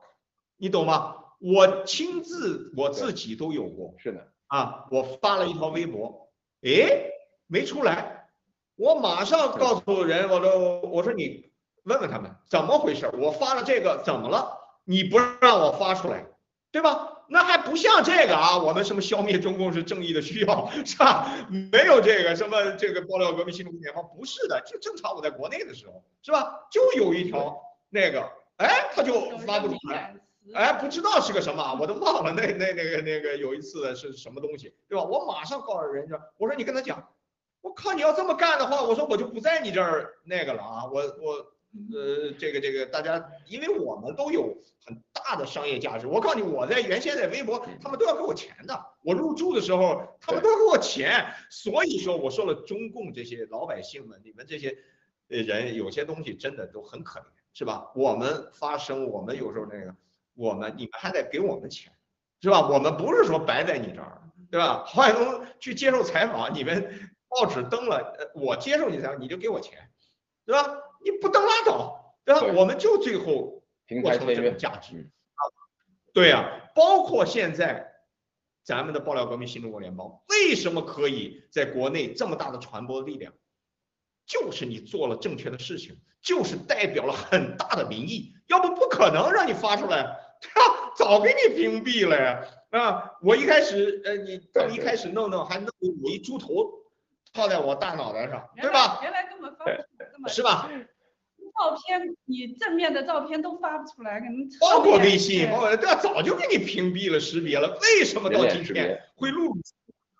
你懂吗？我亲自我自己都有过，是的啊，我发了一条微博，诶，没出来，我马上告诉人，我说我说你问问他们怎么回事，我发了这个怎么了？你不让我发出来，对吧？那还不像这个啊，我们什么消灭中共是正义的需要，是吧？没有这个什么这个爆料革命新中国联邦，不是的，就正常我在国内的时候，是吧？就有一条那个，哎，他就发不出来，哎，不知道是个什么，我都忘了那那那个那个有一次是什么东西，对吧？我马上告诉人家，我说你跟他讲，我靠，你要这么干的话，我说我就不在你这儿那个了啊，我我。呃，这个这个，大家，因为我们都有很大的商业价值。我告诉你，我在原先在微博，他们都要给我钱的。我入驻的时候，他们都要给我钱。所以说，我说了，中共这些老百姓们，你们这些呃人，有些东西真的都很可怜，是吧？我们发声，我们有时候那个，我们你们还得给我们钱，是吧？我们不是说白在你这儿，对吧？郝海东去接受采访，你们报纸登了，呃，我接受你采访，你就给我钱，对吧？你不登拉倒，对吧？我们就最后 过成了这种价值啊，对呀、啊，包括现在咱们的爆料革命新中国联邦为什么可以在国内这么大的传播力量，就是你做了正确的事情，就是代表了很大的民意，要不不可能让你发出来，对吧？早给你屏蔽了呀，啊，我一开始呃，你刚一开始弄弄还弄我一猪头套在我大脑袋上，对吧？原来根本发不出来，是吧？照片你正面的照片都发不出来，可能包括微信，包括对吧？早就给你屏蔽了、识别了，为什么到今天会露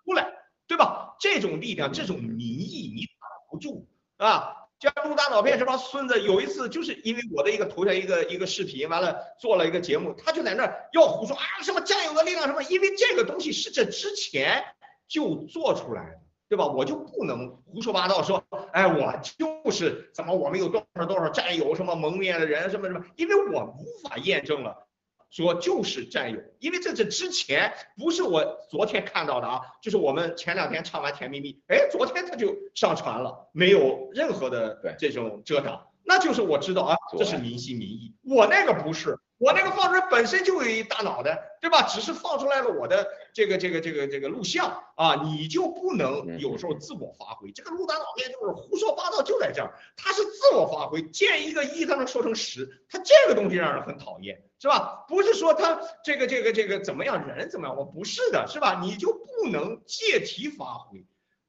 出来，对吧？这种力量、这种民意你挡不住啊！像录大脑片这帮孙子，有一次就是因为我的一个头像一个一个视频，完了做了一个节目，他就在那儿要胡说啊什么战友的力量什么，因为这个东西是这之前就做出来的。对吧？我就不能胡说八道说，哎，我就是怎么我们有多少多少战友，什么蒙面的人，什么什么，因为我无法验证了，说就是占有，因为这是之前不是我昨天看到的啊，就是我们前两天唱完《甜蜜蜜》，哎，昨天他就上传了，没有任何的这种遮挡，那就是我知道啊，这是民心民意，我那个不是。我那个放出来本身就有一大脑袋，对吧？只是放出来了我的这个这个这个这个录像啊，你就不能有时候自我发挥。这个录大脑袋就是胡说八道，就在这儿，他是自我发挥，见一个一，他能说成十，他这个东西让人很讨厌，是吧？不是说他这个这个这个怎么样，人怎么样，我不是的，是吧？你就不能借题发挥，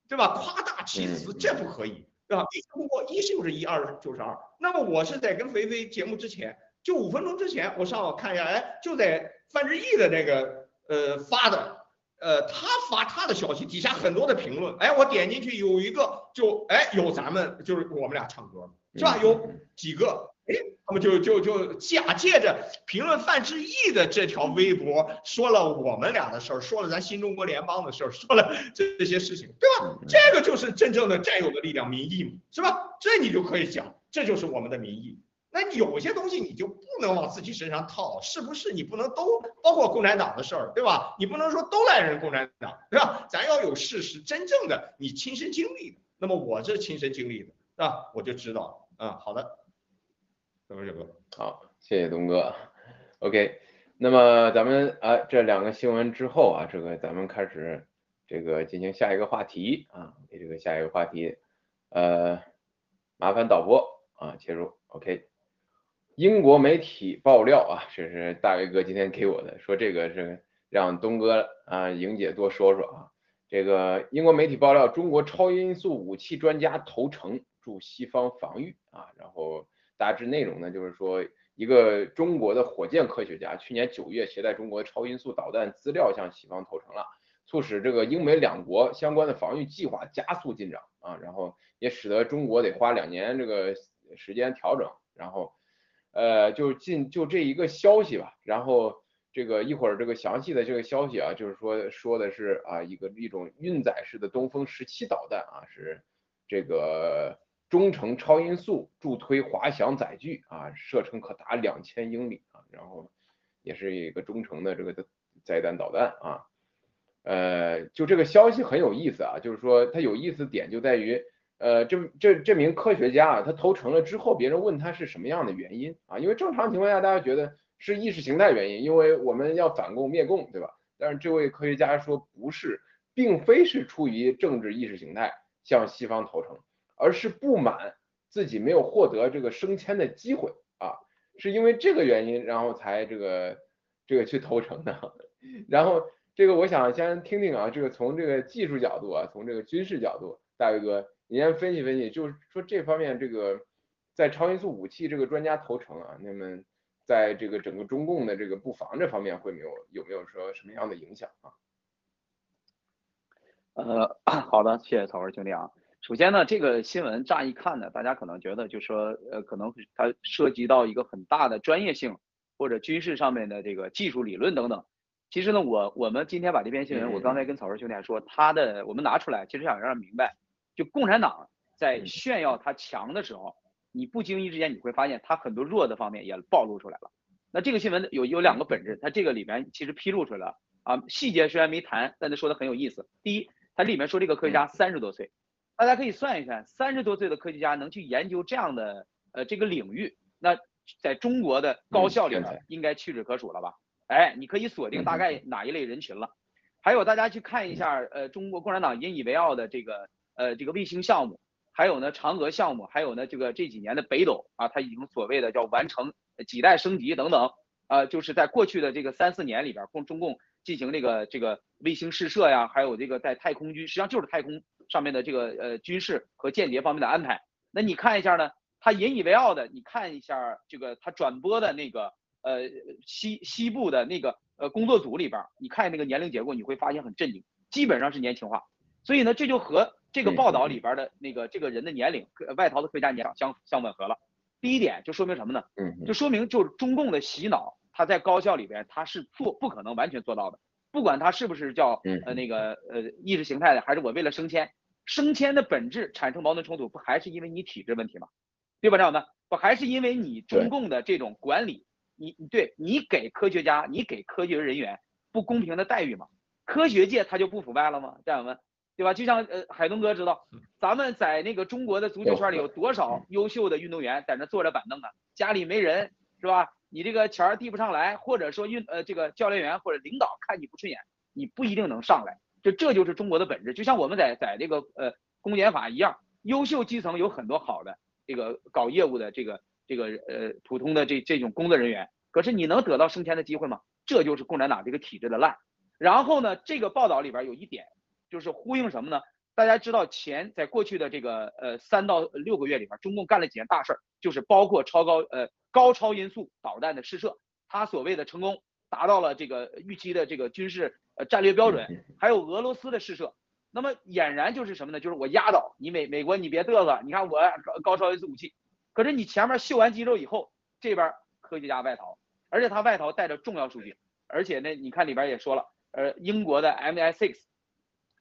对吧？夸大其词，这不可以，对吧？一通过一就是一，二就是二。那么我是在跟肥肥节目之前。就五分钟之前，我上网看一下，哎，就在范志毅的那个呃发的，呃，他发他的消息，底下很多的评论，哎，我点进去有一个，就哎有咱们就是我们俩唱歌是吧？有几个，哎，他们就就就假借着评论范志毅的这条微博，说了我们俩的事儿，说了咱新中国联邦的事儿，说了这这些事情，对吧？这个就是真正的战友的力量，民意嘛，是吧？这你就可以讲，这就是我们的民意。那有些东西你就不能往自己身上套，是不是？你不能都包括共产党的事儿，对吧？你不能说都赖人共产党，对吧？咱要有事实，真正的你亲身经历的。那么我这亲身经历的，是吧？我就知道，嗯，好的，怎么怎么，好，谢谢东哥。OK，那么咱们啊这两个新闻之后啊，这个咱们开始这个进行下一个话题啊，给这个下一个话题，呃，麻烦导播啊切入，OK。英国媒体爆料啊，这是大卫哥今天给我的，说这个是让东哥啊莹姐多说说啊。这个英国媒体爆料，中国超音速武器专家投诚助西方防御啊。然后大致内容呢，就是说一个中国的火箭科学家去年九月携带中国超音速导弹资料向西方投诚了，促使这个英美两国相关的防御计划加速进展啊。然后也使得中国得花两年这个时间调整，然后。呃，就进就这一个消息吧，然后这个一会儿这个详细的这个消息啊，就是说说的是啊一个一种运载式的东风十七导弹啊，是这个中程超音速助推滑翔载具啊，射程可达两千英里啊，然后也是一个中程的这个载弹导弹啊，呃，就这个消息很有意思啊，就是说它有意思点就在于。呃，这这这名科学家啊，他投诚了之后，别人问他是什么样的原因啊？因为正常情况下，大家觉得是意识形态原因，因为我们要反共灭共，对吧？但是这位科学家说不是，并非是出于政治意识形态向西方投诚，而是不满自己没有获得这个升迁的机会啊，是因为这个原因，然后才这个这个去投诚的。然后这个我想先听听啊，这个从这个技术角度啊，从这个军事角度，大卫哥。你先分析分析，就是说这方面这个在超音速武器这个专家投诚啊，那么在这个整个中共的这个布防这方面会没有有没有说什么样的影响啊？呃，好的，谢谢曹文兄弟啊。首先呢，这个新闻乍一看呢，大家可能觉得就说呃，可能它涉及到一个很大的专业性或者军事上面的这个技术理论等等。其实呢，我我们今天把这篇新闻，我刚才跟曹文兄弟还说，他的我们拿出来，其实想让人明白。就共产党在炫耀他强的时候，你不经意之间你会发现他很多弱的方面也暴露出来了。那这个新闻有有两个本质，它这个里面其实披露出来了啊，细节虽然没谈，但他说的很有意思。第一，它里面说这个科学家三十多岁，大家可以算一算，三十多岁的科学家能去研究这样的呃这个领域，那在中国的高校里面应该屈指可数了吧？哎，你可以锁定大概哪一类人群了。还有大家去看一下呃中国共产党引以为傲的这个。呃，这个卫星项目，还有呢，嫦娥项目，还有呢，这个这几年的北斗啊，它已经所谓的叫完成几代升级等等，呃，就是在过去的这个三四年里边，共中共进行这个这个卫星试射呀，还有这个在太空军，实际上就是太空上面的这个呃军事和间谍方面的安排。那你看一下呢，他引以为傲的，你看一下这个他转播的那个呃西西部的那个呃工作组里边，你看那个年龄结构，你会发现很震惊，基本上是年轻化。所以呢，这就和这个报道里边的那个这个人的年龄，呃外逃的科学家年龄相相吻合了。第一点就说明什么呢？嗯就说明就是中共的洗脑，他在高校里边他是做不可能完全做到的，不管他是不是叫嗯呃那个呃意识形态的，还是我为了升迁，升迁的本质产生矛盾冲突，不还是因为你体制问题吗？对吧，张友们？不还是因为你中共的这种管理，你你对你给科学家，你给科学人员不公平的待遇吗？科学界它就不腐败了吗？战友们，对吧？就像呃海东哥知道，咱们在那个中国的足球圈里有多少优秀的运动员在那坐着板凳啊，家里没人是吧？你这个钱儿递不上来，或者说运呃这个教练员或者领导看你不顺眼，你不一定能上来。这这就是中国的本质，就像我们在在这个呃公检法一样，优秀基层有很多好的这个搞业务的这个这个呃普通的这这种工作人员，可是你能得到升迁的机会吗？这就是共产党这个体制的烂。然后呢，这个报道里边有一点就是呼应什么呢？大家知道前在过去的这个呃三到六个月里边，中共干了几件大事儿，就是包括超高呃高超音速导弹的试射，它所谓的成功达到了这个预期的这个军事呃战略标准，还有俄罗斯的试射。那么俨然就是什么呢？就是我压倒你美美国，你别嘚瑟，你看我高高超音速武器，可是你前面秀完肌肉以后，这边科学家外逃，而且他外逃带着重要数据，而且呢，你看里边也说了，呃，英国的 MI6，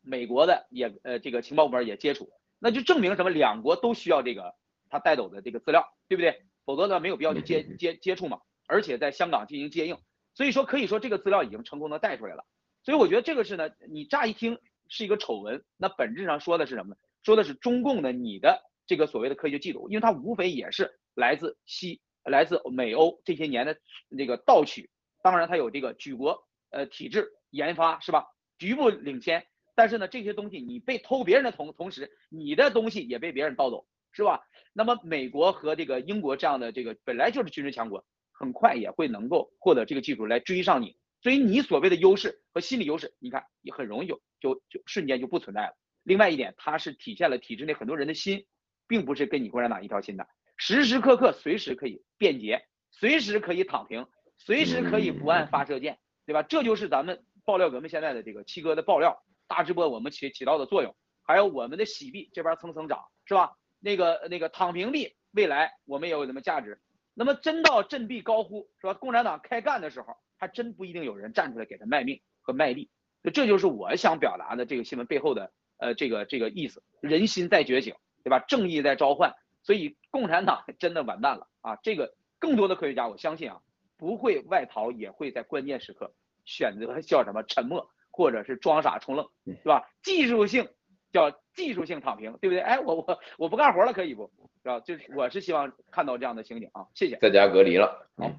美国的也呃这个情报部门也接触，那就证明什么？两国都需要这个他带走的这个资料，对不对？否则呢没有必要去接接接触嘛，而且在香港进行接应，所以说可以说这个资料已经成功的带出来了。所以我觉得这个是呢，你乍一听是一个丑闻，那本质上说的是什么呢？说的是中共的你的这个所谓的科学技术，因为它无非也是来自西、来自美欧这些年的这个盗取，当然它有这个举国呃体制研发是吧？局部领先，但是呢这些东西你被偷别人的同同时，你的东西也被别人盗走是吧？那么美国和这个英国这样的这个本来就是军事强国，很快也会能够获得这个技术来追上你。所以你所谓的优势和心理优势，你看也很容易就就就瞬间就不存在了。另外一点，它是体现了体制内很多人的心，并不是跟你共产党一条心的，时时刻刻随时可以便捷，随时可以躺平，随时可以不按发射键，对吧？这就是咱们爆料革命现在的这个七哥的爆料大直播我们起起到的作用，还有我们的洗币这边蹭蹭涨，是吧？那个那个躺平币未来我们也有什么价值？那么真到振臂高呼是吧？共产党开干的时候，还真不一定有人站出来给他卖命和卖力。这就是我想表达的这个新闻背后的呃这个这个意思，人心在觉醒，对吧？正义在召唤，所以共产党 真的完蛋了啊！这个更多的科学家，我相信啊，不会外逃，也会在关键时刻选择叫什么沉默，或者是装傻充愣，对吧？技术性叫技术性躺平，对不对？哎，我我我不干活了，可以不？是吧？就是我是希望看到这样的情景啊，谢谢。在家隔离了。好，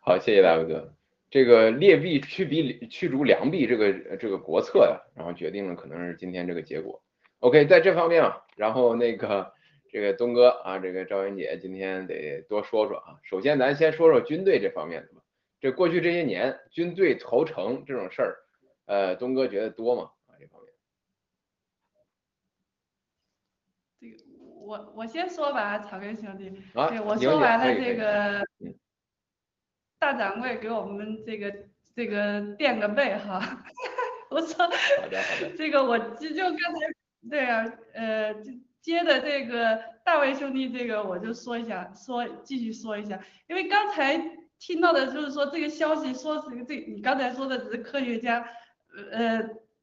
好，谢谢大卫哥。这个劣币驱彼驱逐良币这个这个国策呀，然后决定了可能是今天这个结果。OK，在这方面啊，然后那个这个东哥啊，这个赵云姐今天得多说说啊。首先咱先说说军队这方面的吧。这过去这些年军队投诚这种事儿，呃，东哥觉得多吗？啊，这方面。我我先说吧，草根兄弟。啊对，我说完了这个嗯大掌柜给我们这个这个垫个背哈。我说。这个我就就刚才对啊，呃，接的这个大卫兄弟这个我就说一下，说继续说一下，因为刚才听到的就是说这个消息说是这你刚才说的只是科学家，呃，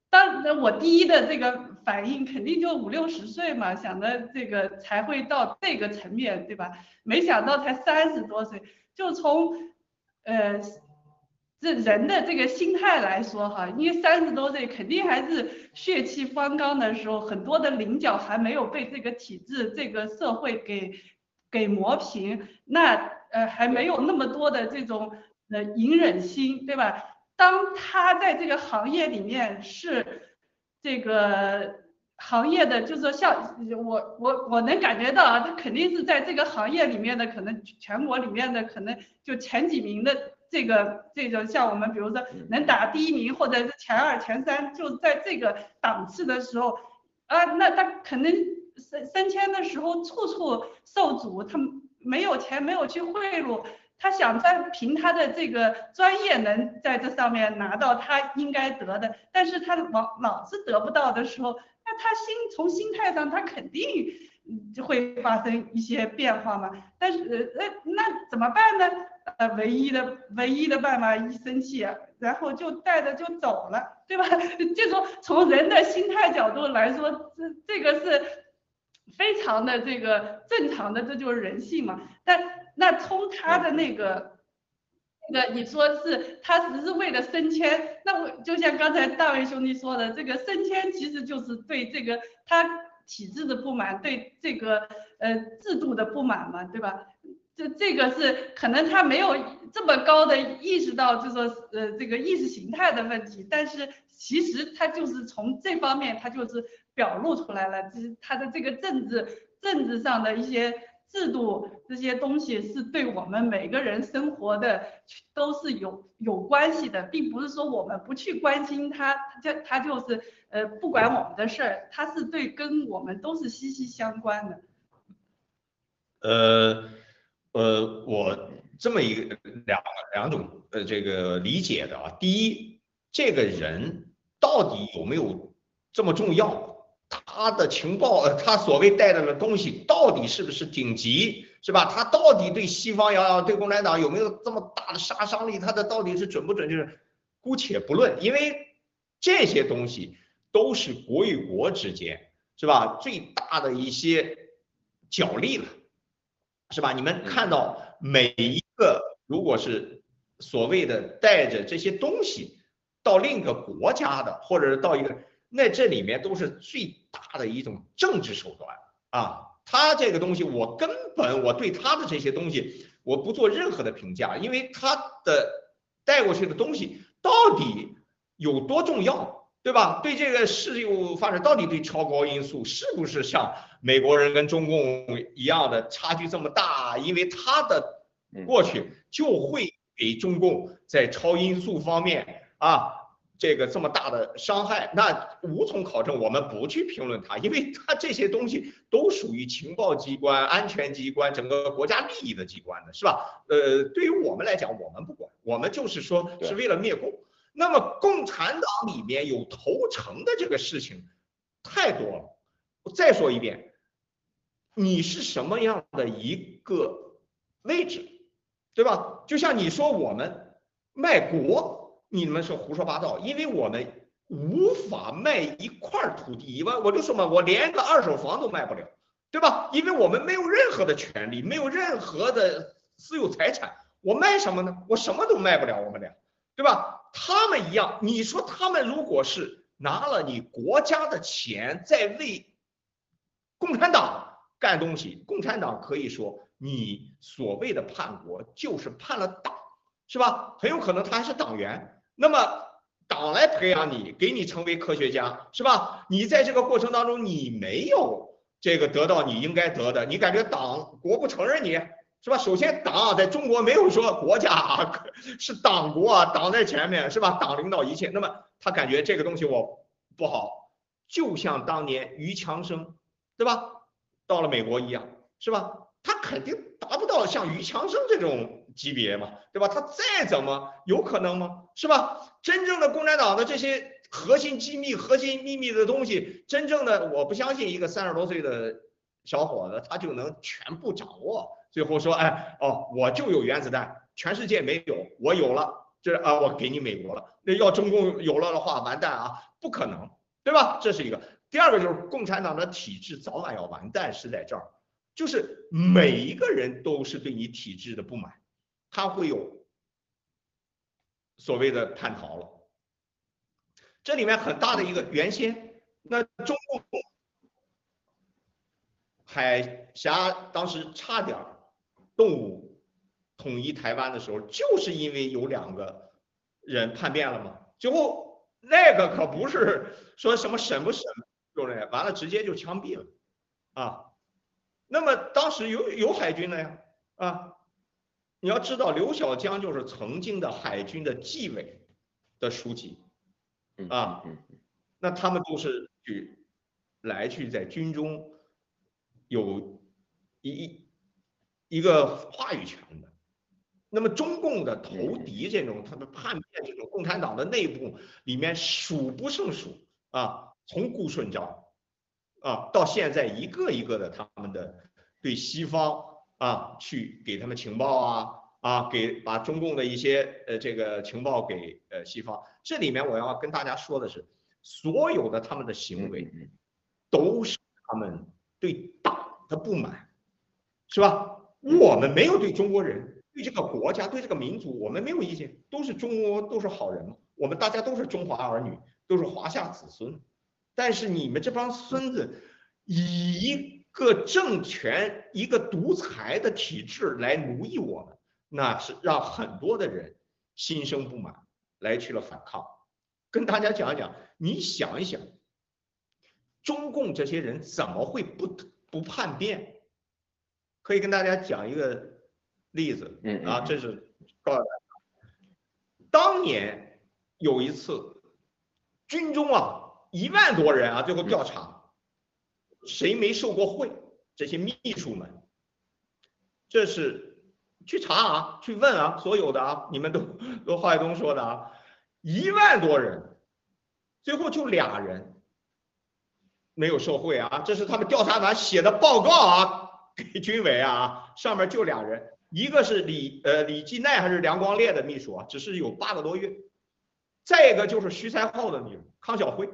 当我第一的这个反应肯定就五六十岁嘛，想的这个才会到这个层面，对吧？没想到才三十多岁，就从呃这人的这个心态来说哈，因为三十多岁肯定还是血气方刚的时候，很多的棱角还没有被这个体制、这个社会给给磨平，那呃还没有那么多的这种呃隐忍心，对吧？当他在这个行业里面是这个行业的，就是说像我我我能感觉到啊，他肯定是在这个行业里面的，可能全国里面的可能就前几名的这个这种像我们比如说能打第一名或者是前二前三，就在这个档次的时候，啊，那他肯定升升迁的时候处处受阻，他没有钱没有去贿赂。他想在凭他的这个专业能在这上面拿到他应该得的，但是他老老是得不到的时候，那他心从心态上他肯定就会发生一些变化嘛。但是呃那那怎么办呢？呃，唯一的唯一的办法一生气，然后就带着就走了，对吧？这种从人的心态角度来说，这这个是非常的这个正常的，这就是人性嘛。但那从他的那个那个你说是他只是为了升迁，那我就像刚才大卫兄弟说的，这个升迁其实就是对这个他体制的不满，对这个呃制度的不满嘛，对吧？这这个是可能他没有这么高的意识到，就说呃这个意识形态的问题，但是其实他就是从这方面他就是表露出来了，就是他的这个政治政治上的一些制度这些东西是对我们每个人生活的都是有有关系的，并不是说我们不去关心他，就他就是呃不管我们的事儿，他是对跟我们都是息息相关的。呃呃，我这么一个两两种呃这个理解的啊，第一，这个人到底有没有这么重要？他的情报，呃他所谓带来的东西到底是不是顶级，是吧？他到底对西方呀，对共产党有没有这么大的杀伤力？他的到底是准不准？就是姑且不论，因为这些东西都是国与国之间，是吧？最大的一些角力了。是吧？你们看到每一个如果是所谓的带着这些东西到另一个国家的，或者是到一个，那这里面都是最大的一种政治手段啊。他这个东西，我根本我对他的这些东西，我不做任何的评价，因为他的带过去的东西到底有多重要，对吧？对这个事物发展到底对超高音速是不是像美国人跟中共一样的差距这么大？因为他的过去就会给中共在超音速方面啊这个这么大的伤害，那无从考证。我们不去评论它，因为它这些东西都属于情报机关、安全机关、整个国家利益的机关的，是吧？呃，对于我们来讲，我们不管，我们就是说是为了灭共。那么共产党里面有投诚的这个事情太多了。我再说一遍，你是什么样的一个位置，对吧？就像你说我们卖国，你们是胡说八道，因为我们无法卖一块土地，我我就说嘛，我连个二手房都卖不了，对吧？因为我们没有任何的权利，没有任何的私有财产，我卖什么呢？我什么都卖不了，我们俩，对吧？他们一样，你说他们如果是拿了你国家的钱在为共产党干东西，共产党可以说你所谓的叛国就是叛了党，是吧？很有可能他还是党员，那么党来培养你，给你成为科学家，是吧？你在这个过程当中你没有这个得到你应该得的，你感觉党国不承认你，是吧？首先，党在中国没有说国家啊，是党国啊，党在前面，是吧？党领导一切。那么他感觉这个东西我不好，就像当年于强生，对吧？到了美国一样，是吧？肯定达不到像于强生这种级别嘛，对吧？他再怎么有可能吗？是吧？真正的共产党的这些核心机密、核心秘密的东西，真正的我不相信一个三十多岁的小伙子他就能全部掌握。最后说，哎，哦，我就有原子弹，全世界没有，我有了，这啊，我给你美国了。那要中共有了的话，完蛋啊，不可能，对吧？这是一个。第二个就是共产党的体制早晚要完蛋，是在这儿，就是每一个人都是对你体制的不满，他会有所谓的叛逃了。这里面很大的一个原先，那中共海峡当时差点儿动武统一台湾的时候，就是因为有两个人叛变了嘛。最后那个可不是说什么审不审，就是完了直接就枪毙了啊。那么当时有有海军的呀？啊，你要知道，刘小江就是曾经的海军的纪委的书记。啊，那他们都是去来去在军中有一一一个话语权的。那么中共的投敌这种，他们叛变这种，共产党的内部里面数不胜数。啊，从顾顺章啊到现在一个一个的他们的对西方啊去给他们情报啊啊给把中共的一些呃这个情报给呃西方，这里面我要跟大家说的是，所有的他们的行为都是他们对党的不满，是吧？我们没有对中国人。对这个国家，对这个民族，我们没有意见，都是中国，都是好人嘛。我们大家都是中华儿女，都是华夏子孙。但是你们这帮孙子，以一个政权、一个独裁的体制来奴役我们，那是让很多的人心生不满，来去了反抗。跟大家讲一讲，你想一想，中共这些人怎么会不不叛变？可以跟大家讲一个。例子，嗯啊，这是告诉大家，当年有一次，军中啊一万多人啊，最后调查，谁没受过贿？这些秘书们，这是去查啊，去问啊，所有的啊，你们都都华海东说的啊，一万多人，最后就俩人没有受贿啊，这是他们调查团写的报告啊，给军委啊，上面就俩人。一个是李呃李继耐还是梁光烈的秘书啊，只是有八个多月。再一个就是徐才厚的秘书康晓辉，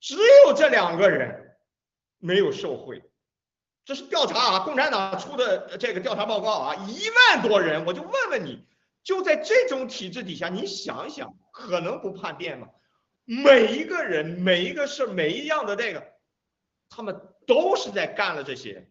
只有这两个人没有受贿。这是调查啊，共产党出的这个调查报告啊，一万多人，我就问问你，就在这种体制底下，你想想，可能不叛变吗？每一个人，每一个事，每一样的这个，他们都是在干了这些。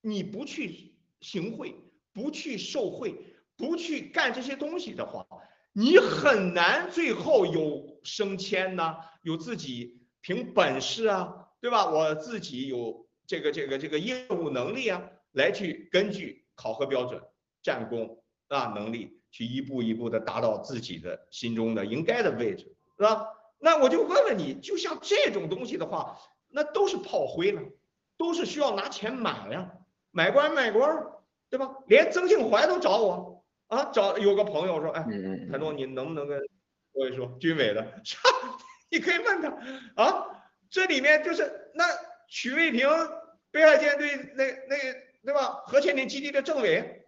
你不去。行贿不去受贿，不去干这些东西的话，你很难最后有升迁呢，有自己凭本事啊，对吧？我自己有这个这个这个业务能力啊，来去根据考核标准、战功啊能力去一步一步的达到自己的心中的应该的位置，是吧？那我就问问你，就像这种东西的话，那都是炮灰了，都是需要拿钱买呀，买官卖官。对吧？连曾庆怀都找我啊，找有个朋友说，哎，谭东，你能不能跟我一说军委的？你可以问他啊。这里面就是那曲卫平北海舰队那那对吧？核潜艇基地的政委，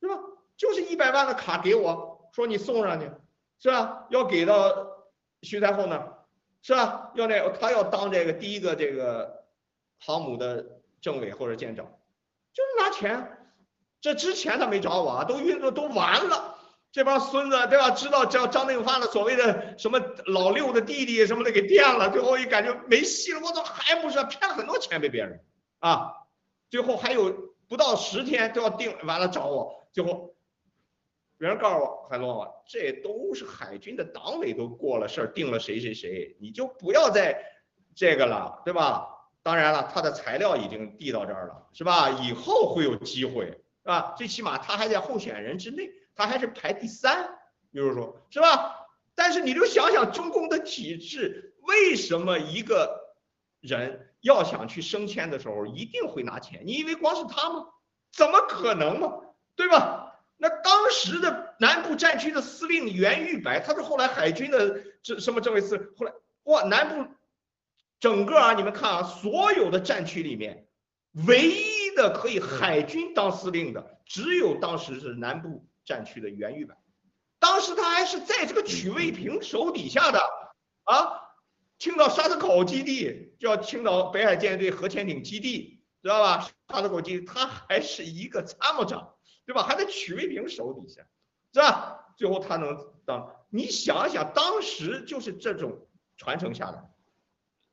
对吧？就是一百万的卡给我说你送上去，是吧？要给到徐才厚那儿，是吧？要那他要当这个第一个这个航母的政委或者舰长，就是拿钱。这之前他没找我啊，都运作都完了，这帮孙子对吧？知道叫张定发的所谓的什么老六的弟弟什么的给垫了，最后一感觉没戏了，我操，还不是骗了很多钱被别人啊？最后还有不到十天都要定完了找我，最后别人告诉我海龙，这都是海军的党委都过了事儿定了谁谁谁，你就不要再这个了，对吧？当然了，他的材料已经递到这儿了，是吧？以后会有机会。是吧？最起码他还在候选人之内，他还是排第三，比如说是吧？但是你就想想中共的体制，为什么一个人要想去升迁的时候一定会拿钱？你以为光是他吗？怎么可能嘛？对吧？那当时的南部战区的司令袁玉白，他是后来海军的这什么政委司令，后来哇，南部整个啊，你们看啊，所有的战区里面唯一。的可以海军当司令的，只有当时是南部战区的袁玉白，当时他还是在这个曲卫平手底下的啊，青岛沙子口基地叫青岛北海舰队核潜艇基地，知道吧？沙子口基地他还是一个参谋长，对吧？还在曲卫平手底下，是吧？最后他能当，你想想，当时就是这种传承下来，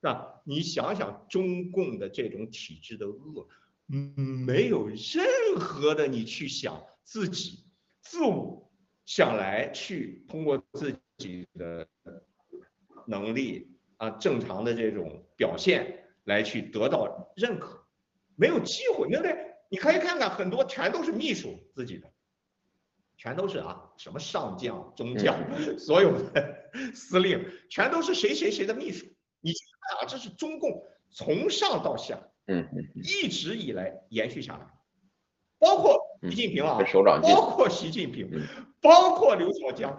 是吧？你想想中共的这种体制的恶。没有任何的你去想自己、自我想来去通过自己的能力啊，正常的这种表现来去得到认可，没有机会，对不对？你可以看看很多全都是秘书自己的，全都是啊，什么上将、中将，所有的司令，全都是谁谁谁的秘书。你去看啊，这是中共从上到下，嗯一直以来延续下来，包括习近平啊，包括习近平，包括刘小江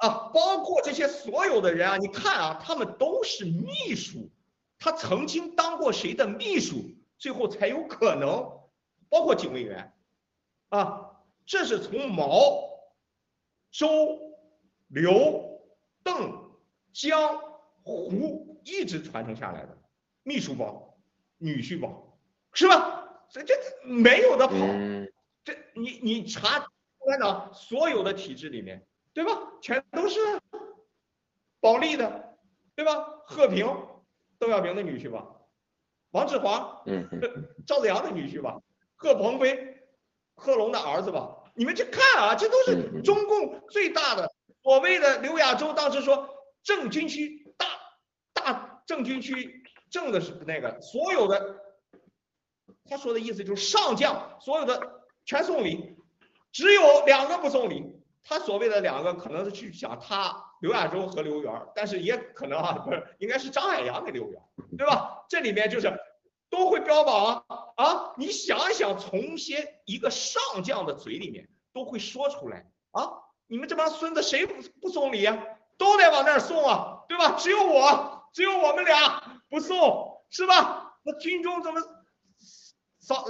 啊，包括这些所有的人啊，你看啊，他们都是秘书，他曾经当过谁的秘书，最后才有可能，包括警卫员啊，这是从毛、周、刘、邓、江、胡一直传承下来的秘书帮、女婿帮，是吧？这这没有的跑，这你你查共产党所有的体制里面，对吧？全都是保利的，对吧？贺平，邓小平的女婿吧，王志华，嗯 赵子阳的女婿吧，贺鹏飞，贺龙的儿子吧。你们去看啊，这都是中共最大的所谓的刘亚洲当时说正军区大大正军区正的是那个所有的，他说的意思就是上将所有的全送礼，只有两个不送礼。他所谓的两个可能是去想他刘亚洲和刘源，但是也可能啊，不是应该是张海洋给刘源，对吧？这里面就是都会标榜啊啊！你想一想，从些一个上将的嘴里面都会说出来啊！你们这帮孙子谁不不送礼啊？都得往那儿送啊，对吧？只有我，只有我们俩不送，是吧？那军中怎么扫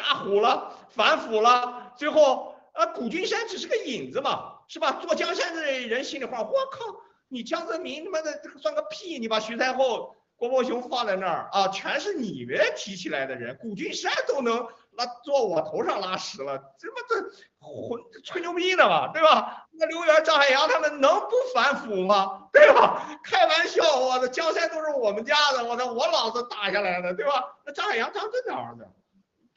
打虎了，反腐了？最后啊，古君山只是个引子嘛，是吧？做江山的人心里话，我靠，你江泽民他妈的这个算个屁！你把徐太后、郭伯雄放在那儿啊，全是你们提起来的人，古君山都能拉坐我头上拉屎了，这不这混吹牛逼呢嘛，对吧？那刘源、张海洋他们能不反腐吗？对吧？开玩笑，我的江山都是我们家的，我的我老子打下来的，对吧？那张海洋、张震的儿子，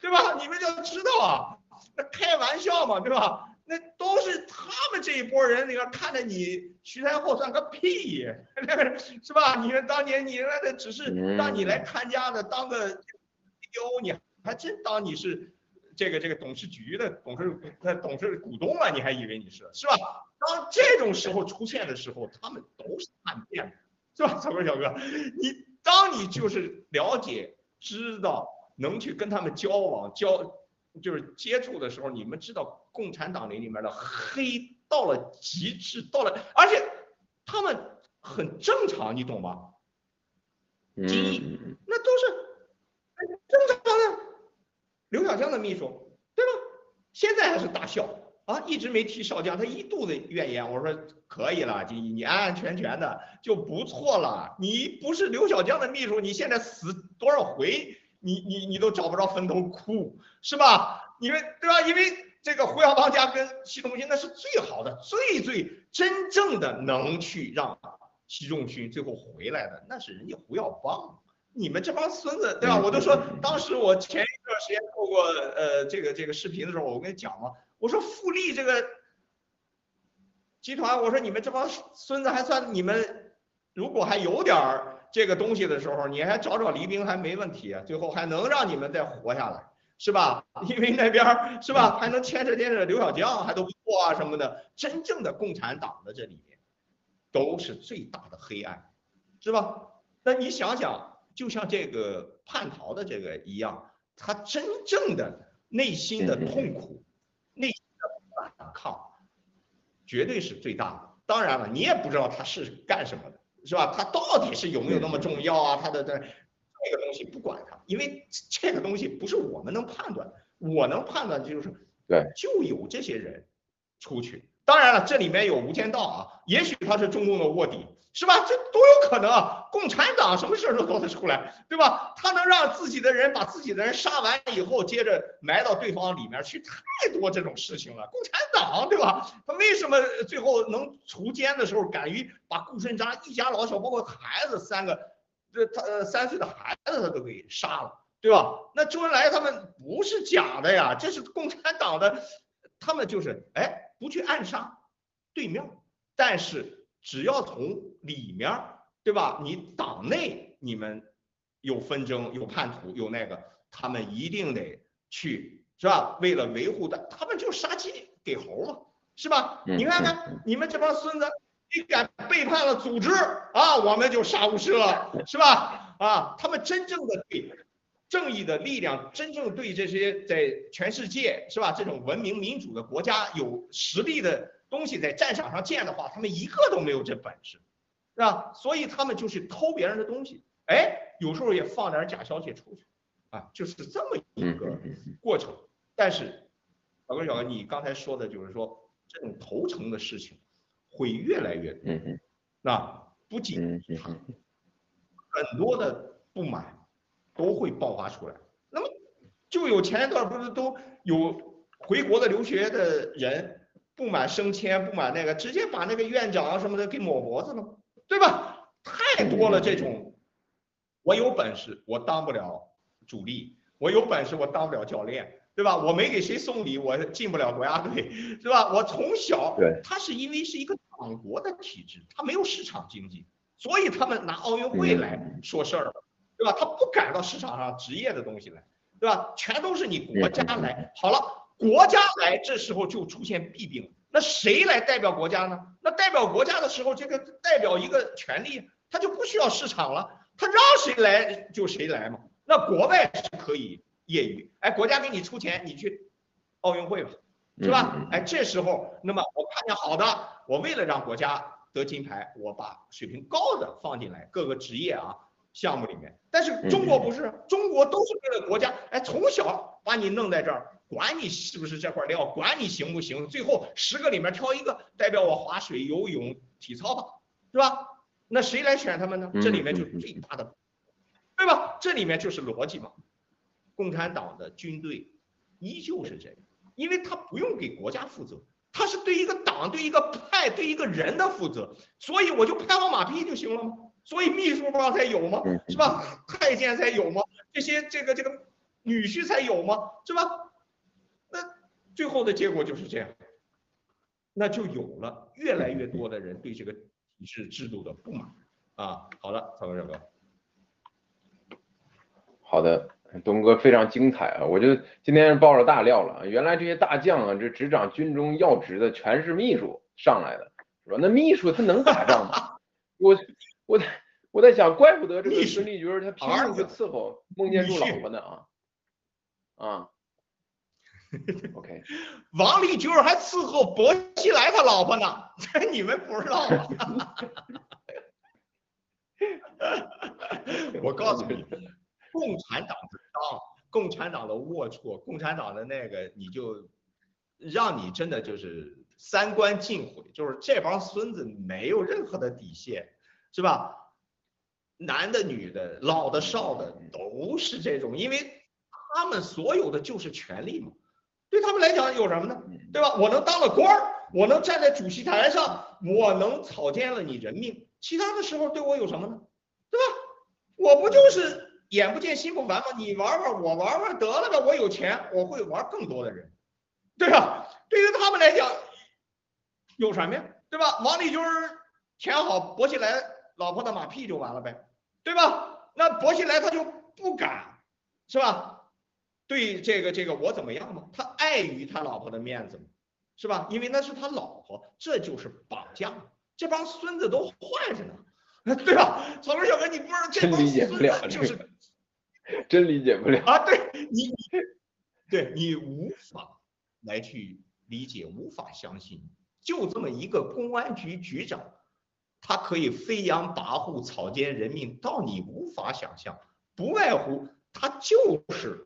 对吧？你们就知道啊，那开玩笑嘛，对吧？那都是他们这一波人里边看着你徐太后算个屁，是吧？你们当年你那的只是让你来看家的，当个 CEO，你还真当你是这个这个董事局的董事那董事股东了，你还以为你是是吧？当这种时候出现的时候，他们都是叛变的，是吧？小哥小哥，你当你就是了解、知道、能去跟他们交往交。就是接触的时候，你们知道共产党里里面的黑到了极致，到了，而且他们很正常，你懂吗？金毅那都是正常的，刘小江的秘书，对吧？现在还是大校啊，一直没提少将，他一肚子怨言。我说可以了，金一，你安安全全的就不错了。你不是刘小江的秘书，你现在死多少回？你你你都找不着坟头哭是吧？因为对吧？因为这个胡耀邦家跟习仲勋那是最好的、最最真正的能去让习仲勋最后回来的，那是人家胡耀邦。你们这帮孙子对吧？我都说，当时我前一段时间做过呃这个这个视频的时候，我跟你讲嘛，我说富力这个集团，我说你们这帮孙子还算你们，如果还有点儿。这个东西的时候，你还找找黎兵还没问题啊，最后还能让你们再活下来，是吧？因为那边是吧，还能牵扯牵扯刘小江还都不错啊什么的。真正的共产党的这里面，都是最大的黑暗，是吧？那你想想，就像这个叛逃的这个一样，他真正的内心的痛苦，内心的反抗，绝对是最大的。当然了，你也不知道他是干什么的。是吧？它到底是有没有那么重要啊？它的这这个东西不管它，因为这个东西不是我们能判断的。我能判断就是，对，就有这些人出去。当然了，这里面有无间道啊，也许他是中共的卧底，是吧？这都有可能啊。共产党什么事儿都做得出来，对吧？他能让自己的人把自己的人杀完以后，接着埋到对方里面去，太多这种事情了。共产党，对吧？他为什么最后能锄奸的时候敢于把顾顺章一家老小，包括孩子三个，这他三岁的孩子他都给杀了，对吧？那周恩来他们不是假的呀，这是共产党的，他们就是哎不去暗杀对面，但是只要从里面。对吧？你党内你们有纷争、有叛徒、有那个，他们一定得去，是吧？为了维护的，他们就杀鸡给猴嘛，是吧？嗯你看看你们这帮孙子，你敢背叛了组织啊，我们就杀无赦了，是吧？啊，他们真正的对正义的力量，真正对这些在全世界是吧？这种文明民主的国家有实力的东西在战场上见的话，他们一个都没有这本事，是吧？所以他们就是偷别人的东西，哎，有时候也放点假消息出去，啊，就是这么一嗯个过程。但是，小哥小哥，你刚才说的就是说这种投诚的事情会越来越多，那不仅很多的不满都会爆发出来。那么就有前一段不是都有回国的留学的人不满升迁，不满那个，直接把那个院长啊什么的给抹脖子了，对吧？太多了这种，我有本事我当不了主力，我有本事我当不了教练。对吧？我没给谁送礼，我进不了国家队，是吧？我从小，对他是因为是一个党国的体制，他没有市场经济，所以他们拿奥运会来说事儿了，对吧？他不敢到市场上职业的东西来，对吧？全都是你国家来。好了，国家来，这时候就出现弊病。那谁来代表国家呢？那代表国家的时候，这个代表一个权利，他就不需要市场了，他让谁来就谁来嘛。那国外是可以业余，哎，国家给你出钱，你去奥运会吧，是吧？哎，这时候，那么我看见好的，我为了让国家得金牌，我把水平高的放进来，各个职业啊项目里面。但是中国不是，中国都是为了国家，哎，从小把你弄在这儿，管你是不是这块料，管你行不行，最后十个里面挑一个代表我划水、游泳、体操吧，是吧？那谁来选他们呢？这里面就是最大的，对吧？这里面就是逻辑嘛。共产党的军队依旧是这样，因为他不用给国家负责，他是对一个党、对一个派、对一个人的负责，所以我就拍好马屁就行了吗？所以秘书帮才有吗？是吧？太监才有吗？这些这个这个女婿才有吗？是吧？那最后的结果就是这样，那就有了越来越多的人对这个体制制度的不满啊。好了，曹哥这个。好的，东哥非常精彩啊！我就今天是爆了大料了啊！原来这些大将啊，这执掌军中要职的全是秘书上来的，是吧？那秘书他能打仗吗？我我在我在想，怪不得这个孙立军他拼命去伺候孟建柱老婆呢啊啊！OK，王立军还伺候薄熙来他老婆呢，这你们不知道啊？我告诉你。共产党的当，共产党的龌龊，共产党的那个，你就让你真的就是三观尽毁，就是这帮孙子没有任何的底线，是吧？男的、女的、老的、少的都是这种，因为他们所有的就是权利嘛，对他们来讲有什么呢？对吧？我能当了官儿，我能站在主席台上，我能草菅了你人命，其他的时候对我有什么呢？对吧？我不就是？眼不见心不烦吗，你玩玩我玩玩得了呗，我有钱，我会玩更多的人，对吧？对于他们来讲，有什么呀？对吧？王立军钱好薄熙来老婆的马屁就完了呗，对吧？那薄熙来他就不敢，是吧？对这个这个我怎么样嘛？他碍于他老婆的面子嘛，是吧？因为那是他老婆，这就是绑架，这帮孙子都坏着呢。对吧？草根小哥，你不知道这帮孙子就是，真理解不了啊！对你，你对你无法来去理解，无法相信，就这么一个公安局局长，他可以飞扬跋扈、草菅人命到你无法想象，不外乎他就是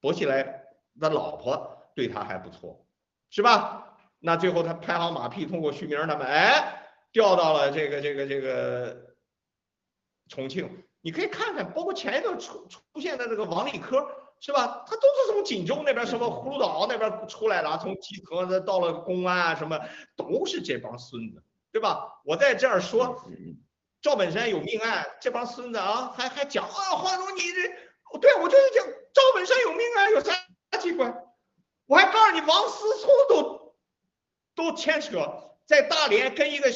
薄熙来的老婆对他还不错，是吧？那最后他拍好马屁，通过徐明他们，哎。调到了这个这个这个重庆，你可以看看，包括前一段出出现的这个王立科，是吧？他都是从锦州那边什么葫芦岛那边出来的，从基层的到了公安啊，什么都是这帮孙子，对吧？我在这儿说，赵本山有命案，这帮孙子啊，还还讲啊，黄总你这，对我就是讲赵本山有命案，有啥奇怪？我还告诉你，王思聪都都牵扯，在大连跟一个。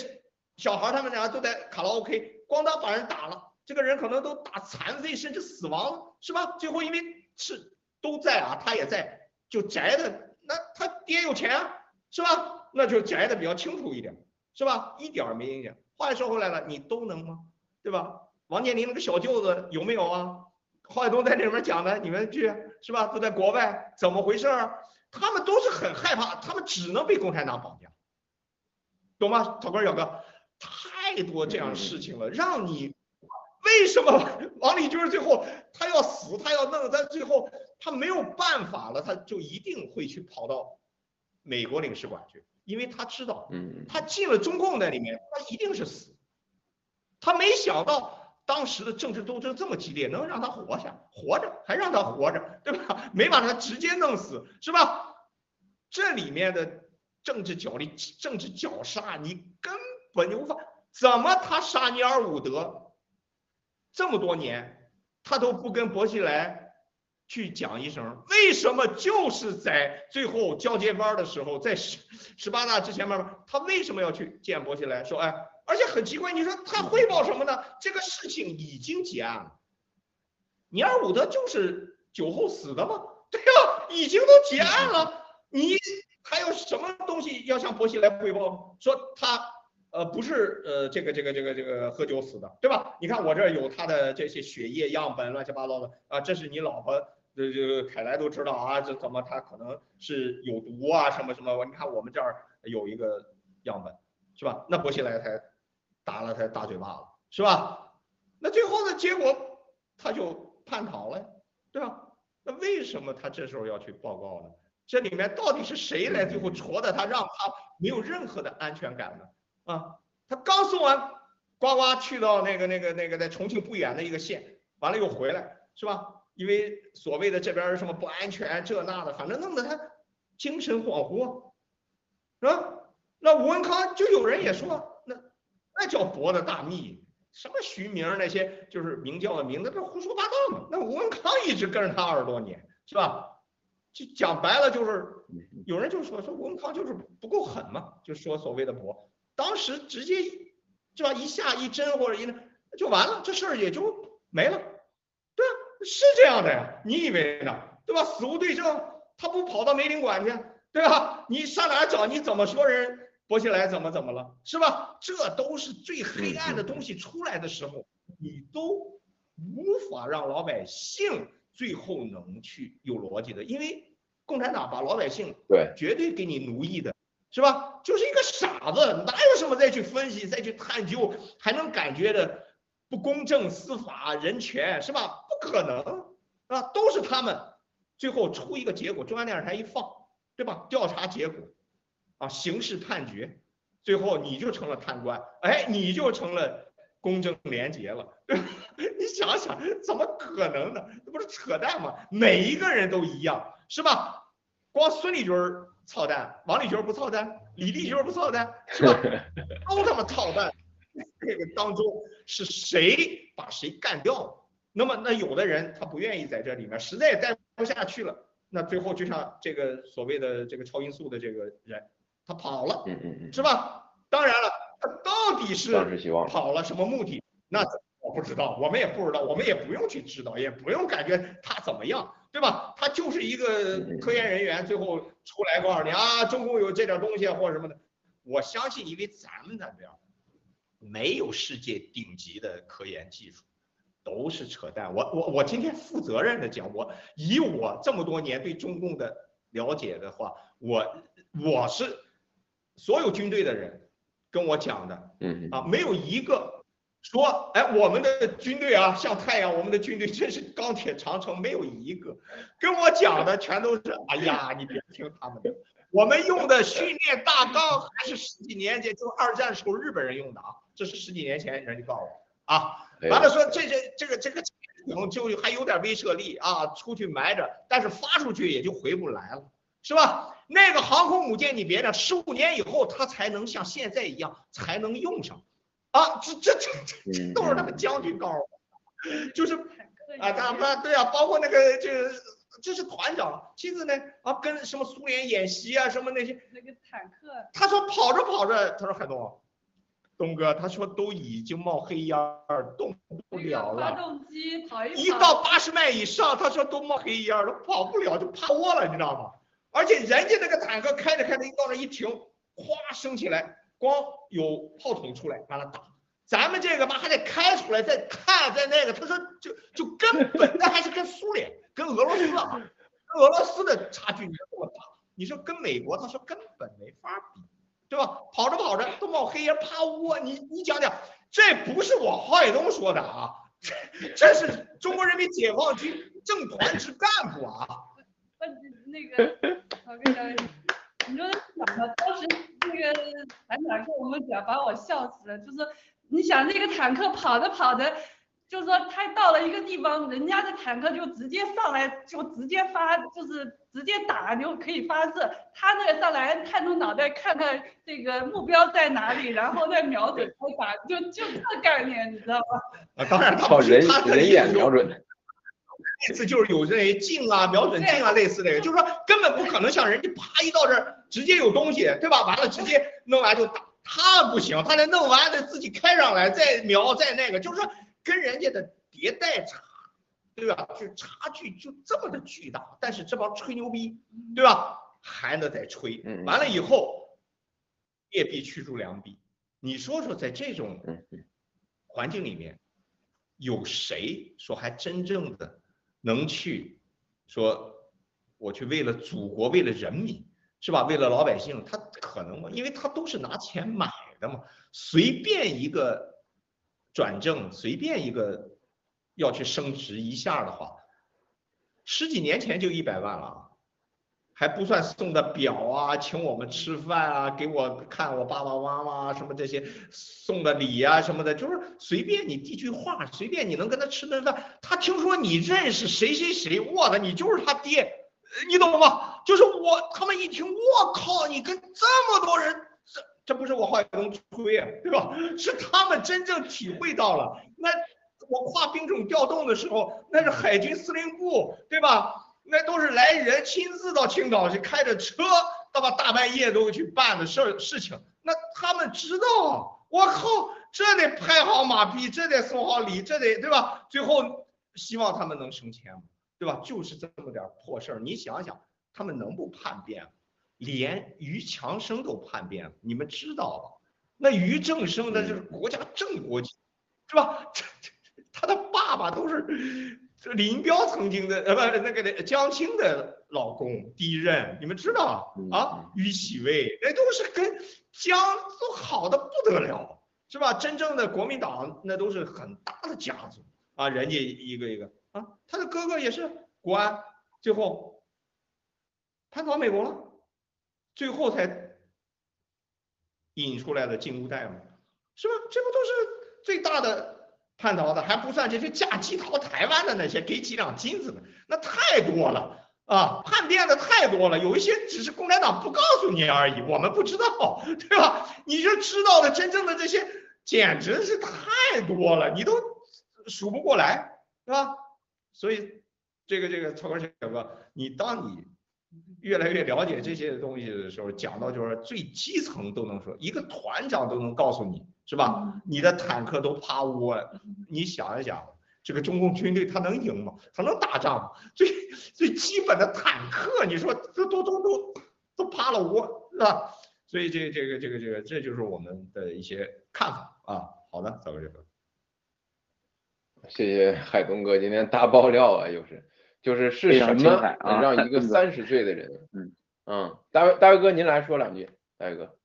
小孩他们俩都在卡拉 OK，咣当把人打了，这个人可能都打残废甚至死亡了，是吧？最后因为是都在啊，他也在，就宅的，那他他爹有钱啊，是吧？那就宅的比较清楚一点，是吧？一点儿没影响。话又说回来了，你都能吗？对吧？王健林那个小舅子有没有啊？郝海东在这里面讲的，你们去是吧？都在国外，怎么回事儿？他们都是很害怕，他们只能被共产党绑架，懂吗？草根小哥，太多这样的事情了，让你为什么王立军最后他要死，他要弄，但最后他没有办法了，他就一定会去跑到美国领事馆去，因为他知道，嗯，他进了中共那里面，他一定是死。他没想到当时的政治斗争这么激烈，能让他活下，活着还让他活着，对吧？没把他直接弄死，是吧？这里面的政治角力、政治绞杀，你根本就无法。怎么他杀尼尔伍德这么多年，他都不跟薄熙来去讲一声？为什么就是在最后交接班的时候，在十十八大之前慢慢，他为什么要去见薄熙来说？哎，而且很奇怪，你说他汇报什么呢？这个事情已经结案了，尼尔伍德就是酒后死的吗？对呀、已经都结案了，你还有什么东西要向薄熙来汇报？说他呃不是呃这个这个这个这个喝酒死的，对吧？你看我这儿有他的这些血液样本，乱七八糟的啊，这是你老婆这这个凯莱都知道啊，这怎么他可能是有毒啊什么什么？你看我们这儿有一个样本，是吧？那薄熙来才打了他大嘴巴子，是吧？那最后的结果他就叛逃了，对吧？那为什么他这时候要去报告呢？这里面到底是谁来最后戳的他，让他没有任何的安全感呢？啊，他刚送完呱呱去到那个那个那个在重庆不远的一个县，完了又回来，是吧？因为所谓的这边什么不安全这那的，反正弄得他精神恍惚，是吧？那吴文康就有人也说，那那叫博的大秘，什么徐明那些就是明教的名字，这胡说八道嘛。那吴文康一直跟着他二十多年，是吧？就讲白了就是，有人就说说吴文康就是不够狠嘛，就说所谓的博，当时直接是吧一下一针或者一那就完了，这事儿也就没了，是这样的呀，你以为呢？对吧？死无对证，他不跑到梅林馆去，对吧？你上哪儿找？你怎么说人薄熙来怎么怎么了？是吧？这都是最黑暗的东西出来的时候，你都无法让老百姓最后能去有逻辑的，因为共产党把老百姓对绝对给你奴役的，是吧？就是一个傻子，哪有什么再去分析、再去探究，还能感觉的不公正司法、人权，是吧？不可能啊，都是他们最后出一个结果，中央电视台一放，对吧？调查结果啊，刑事判决，最后你就成了贪官，哎，你就成了公正廉洁了，对吧？你想想，怎么可能呢？这不是扯淡吗？每一个人都一样，是吧？光孙立军儿操蛋，王立军儿不操蛋，李立军儿不操蛋，是吧？都他妈操蛋。这个当中是谁把谁干掉了？那么那有的人他不愿意在这里面，实在待不下去了，那最后就像这个所谓的这个超音速的这个人，他跑了，嗯嗯嗯，是吧？当然了，他到底是跑了什么目的？那我不知道，我们也不知道，我们也不用去知道，也不用感觉他怎么样，对吧？他就是一个科研人员，最后出来告诉你啊，中共有这点东西啊或者什么的。我相信，因为咱们那边没有世界顶级的科研技术，都是扯淡。我我我今天负责任的讲，我以我这么多年对中共的了解的话，我我是所有军队的人跟我讲的，嗯。啊，没有一个说，哎，我们的军队啊，像太阳，我们的军队真是钢铁长城，没有一个。跟我讲的全都是，哎呀，你别听他们的，我们用的训练大纲还是十几年前，就二战时候日本人用的啊，这是十几年前人家告诉我啊，完了说这这这个这个潜艇就还有点威慑力啊，出去埋着，但是发出去也就回不来了，是吧？那个航空母舰你别的，十五年以后它才能像现在一样才能用上，啊，这这这这这都是那个将军告诉我，就是啊，他们对啊，包括那个这个这是团长亲自呢啊，跟什么苏联演习啊，什么那些，那个坦克，他说跑着跑着，他说海东，东哥，他说都已经冒黑烟儿，动不了了发了。动机跑一跑，一到八十迈以上，他说都冒黑烟儿了，跑不了就趴窝了，你知道吗？而且人家那个坦克开着开着一到那一停，哗升起来，光有炮筒出来，完了打。咱们这个嘛还得开出来再看再那个，他说就就根本那还是跟苏联、跟俄罗斯啊，跟俄罗斯的差距这么大。你说跟美国，他说根本没法比，对吧？跑着跑着都冒黑烟，趴窝，你你讲讲，这不是我郝海东说的啊，这这是中国人民解放军正团之干部啊。那，那个，我跟你讲，你说想吧，当时那个团长跟我们讲，把我笑死了。就是你想那个坦克跑着跑着，就是说他到了一个地方，人家的坦克就直接上来，就直接发，就是直接打就可以发射。他那个上来探出脑袋看看这个目标在哪里，然后再瞄准开打，就就这概念，你知道吧？啊，当然他靠人人眼瞄准。类似就是有这近啊、瞄准近啊，类似这个，就是说根本不可能像人家啪一到这儿直接有东西，对吧？完了直接弄完就打，他不行，他得弄完得自己开上来再瞄再那个，就是说跟人家的迭代差，对吧？就差距就这么的巨大，但是这帮吹牛逼，对吧？还能再吹，嗯完了以后劣币驱逐良币，你说说在这种嗯环境里面，有谁说还真正的能去说我去为了祖国，为了人民，是吧？为了老百姓，他可能吗？因为他都是拿钱买的嘛，随便一个转正，随便一个要去升职一下的话，十几年前就一百万了。还不算送的表啊，请我们吃饭啊，给我看我爸爸妈妈什么这些送的礼啊什么的，就是随便你递句话，随便你能跟他吃顿饭，他听说你认识谁谁谁，我的你就是他爹，你懂吗？就是我他们一听，我靠，你跟这么多人，这不是我话东吹啊，对吧？是他们真正体会到了。那我跨兵种调动的时候，那是海军司令部，对吧？那都是来人亲自到青岛去开着车，到吧大半夜都去办的事儿事情。那他们知道，我靠，这得拍好马屁，这得送好礼，这得对吧？最后希望他们能升迁，对吧？就是这么点儿破事儿，你想想，他们能不叛变？连于强生都叛变了，你们知道吧？那于正生那就是国家正国级，是吧？这这他的爸爸都是林彪曾经的呃不那个江青的老公第一任，你们知道啊？于启威那都是跟江都好的不得了，是吧？真正的国民党那都是很大的家族啊，人家一个一个啊，他的哥哥也是国安，最后叛逃美国了，最后才引出来的金乌代嘛，是吧？这不都是最大的叛逃的，还不算这些嫁鸡逃台湾的那些给几两金子的，那太多了啊！叛变的太多了，有一些只是共产党不告诉你而已，我们不知道，对吧？你就知道的真正的这些，简直是太多了，你都数不过来，对吧？所以这个这个曹根小哥，你当你越来越了解这些东西的时候，讲到就是最基层都能说，一个团长都能告诉你，是吧？你的坦克都趴窝，你想一想，这个中共军队他能赢吗？他能打仗吗？最最基本的坦克，你说这都都都都趴了窝，是吧？所以这这个这个这个，这就是我们的一些看法啊。好的，咱们这个。谢谢海东哥今天大爆料啊，又是，就是是什么精彩啊能让一个 嗯三十岁的人，嗯嗯，大卫大卫哥您来说两句，大卫哥，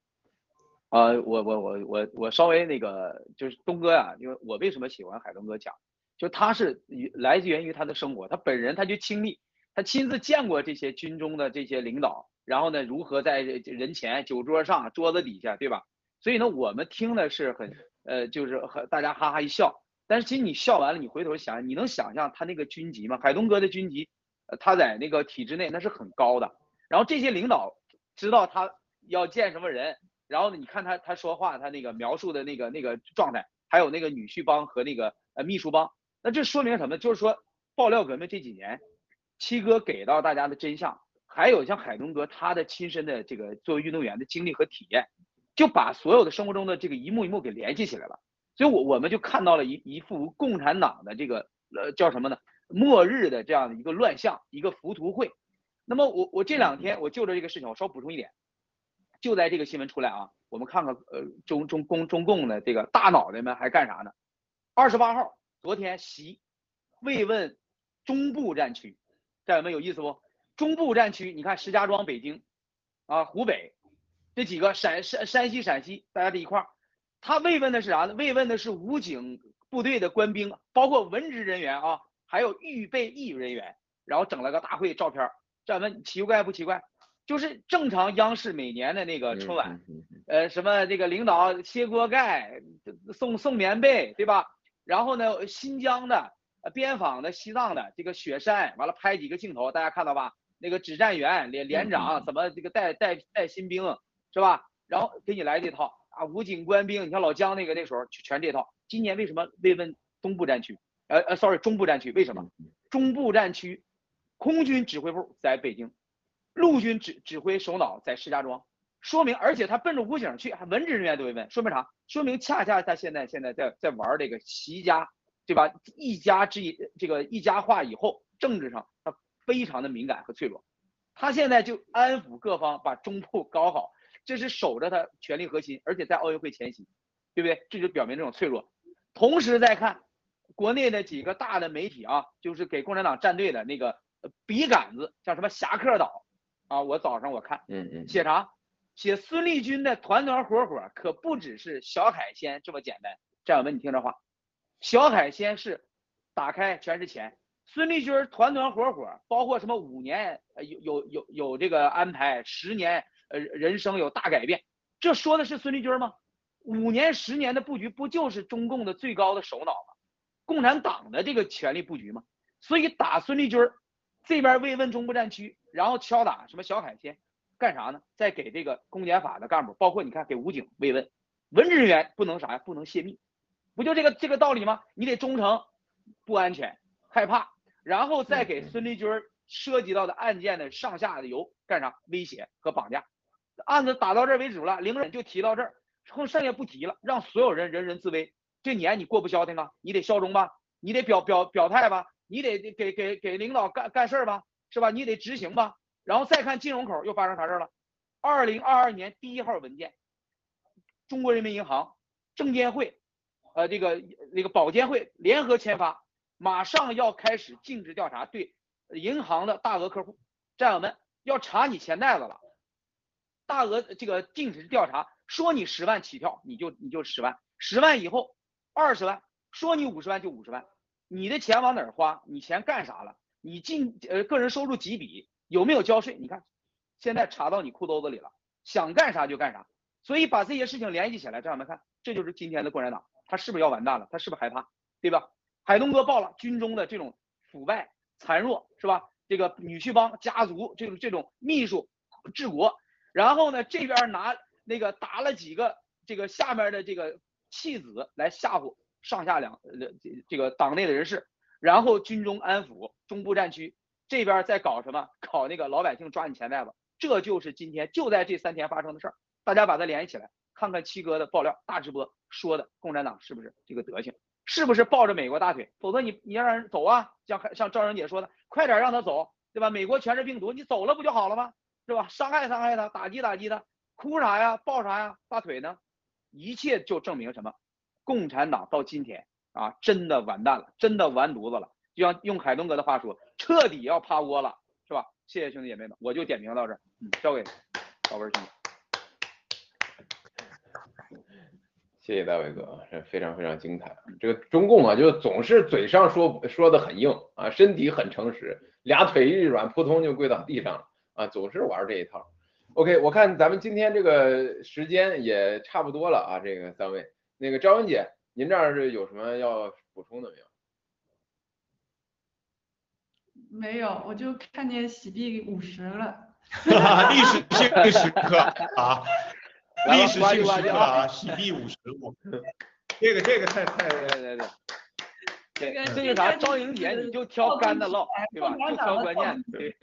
啊、我我我我我稍微那个就是东哥呀、因为我为什么喜欢海东哥讲，就他是来自源于他的生活，他本人他就亲历，他亲自见过这些军中的这些领导，然后呢如何在人前酒桌上桌子底下，对吧？所以呢我们听的是很呃就是很大家哈哈一笑，但是其实你笑完了，你回头想，你能想象他那个军级吗？海东哥的军级，呃他在那个体制内那是很高的，然后这些领导知道他要见什么人。然后，你看他他说话，他那个描述的那个那个状态，还有那个女婿帮和那个呃秘书帮，那这说明什么？就是说爆料革命这几年，七哥给到大家的真相，还有像海东哥他的亲身的这个作为运动员的经历和体验，就把所有的生活中的这个一幕一幕给联系起来了。所以我我们就看到了一一幅共产党的这个呃叫什么呢？末日的这样的一个乱象，一个浮屠会。那么我我这两天我就着这个事情，我稍补充一点，就在这个新闻出来啊，我们看看呃中中共中共的这个大脑袋们还干啥呢？二十八号昨天习慰问中部战区，战友们有意思不？中部战区，你看石家庄、北京啊、湖北这几个陕山山西、陕西，大家这一块儿，他慰问的是啥呢？慰问的是武警部队的官兵，包括文职人员啊，还有预备役人员，然后整了个大会照片儿，战友们奇怪不奇怪？就是正常央视每年的那个春晚，呃，什么这个领导揭锅盖，送送棉被，对吧？然后呢，新疆的、呃边防的、西藏的这个雪山，完了拍几个镜头，大家看到吧？那个指战员连连长怎么这个带带带新兵是吧？然后给你来这套啊，武警官兵，你像老姜那个那时候全这套。今年为什么慰问东部战区？呃呃，sorry，中部战区为什么？中部战区空军指挥部在北京，陆军指指挥首脑在石家庄，说明而且他奔着武警去，还文职人员都慰问，说明啥？说明恰恰他现在现在在在玩这个习家，对吧？一家之一这个一家化以后，政治上他非常的敏感和脆弱，他现在就安抚各方，把中部搞好，这是守着他权力核心，而且在奥运会前夕，对不对？这就表明这种脆弱。同时再看国内的几个大的媒体啊，就是给共产党站队的那个呃笔杆子，像什么侠客岛啊，我早上我看，嗯嗯，写啥？写孙立军的团团伙伙可不只是小海鲜这么简单。战友们，你听这话，小海鲜是打开全是钱，孙立军团团伙伙，包括什么五年呃有有有有这个安排，十年呃人生有大改变，这说的是孙立军吗？五年十年的布局不就是中共的最高的首脑吗？共产党的这个权力布局吗？所以打孙立军儿这边慰问中部战区，然后敲打什么小海鲜，干啥呢？再给这个公检法的干部，包括你看给武警慰问，文职人员不能啥呀？不能泄密，不就这个这个道理吗？你得忠诚，不安全，害怕，然后再给孙立军儿涉及到的案件的上下游干啥？威胁和绑架。案子打到这儿为止了，零审就提到这儿，后剩下不提了，让所有人人人自危。这年你过不消停啊，你得效忠吧，你得表表表态吧，你得给给给领导干干事儿吧，是吧？你得执行吧。然后再看金融口又发生啥事儿了？二零二二年第一号文件，中国人民银行、证监会，呃，这个那个保监会联合签发，马上要开始尽职调查，对银行的大额客户，战友们要查你钱袋子了，大额这个尽职调查，说你十万起跳，你就你就十万，十万以后二十万，说你五十万就五十万，你的钱往哪儿花？你钱干啥了？你进呃个人收入几笔？有没有交税？你看，现在查到你裤兜子里了，想干啥就干啥。所以把这些事情联系起来，战友们看，这就是今天的共产党，他是不是要完蛋了？他是不是害怕？对吧？海东哥报了军中的这种腐败、残弱，是吧？这个女婿帮家族这种这种秘书治国，然后呢这边拿那个打了几个这个下面的这个弃子来吓唬上下两呃这这个党内的人士，然后军中安抚中部战区这边在搞什么？搞那个老百姓抓你钱袋子，这就是今天就在这三天发生的事儿。大家把它联系起来，看看七哥的爆料大直播说的共产党是不是这个德行？是不是抱着美国大腿？否则你你要让人走啊，像像赵英姐说的，快点让他走，对吧？美国全是病毒，你走了不就好了吗？是吧？伤害伤害他，打击打击他，哭啥呀？抱啥呀？大腿呢？一切就证明什么？共产党到今天啊，真的完蛋了，真的完犊子了。就像用海东哥的话说，彻底要趴窝了，是吧？谢谢兄弟姐妹们，我就点评到这儿，嗯，交给宝贝兄弟。谢谢大伟哥啊，这非常非常精彩。这个中共啊，就总是嘴上说说的很硬啊，身体很诚实，俩腿一软，扑通就跪到地上了啊，总是玩这一套。OK，我看咱们今天这个时间也差不多了啊，这个三位，那个张文姐，您这儿是有什么要补充的没有？没有，我就看见喜币五十了。历史性时刻啊，历史性时刻啊，喜币五十我，这个这个太太对对对。这个这个啥？赵英姐你就挑干的唠，对吧？就挑关键的。对。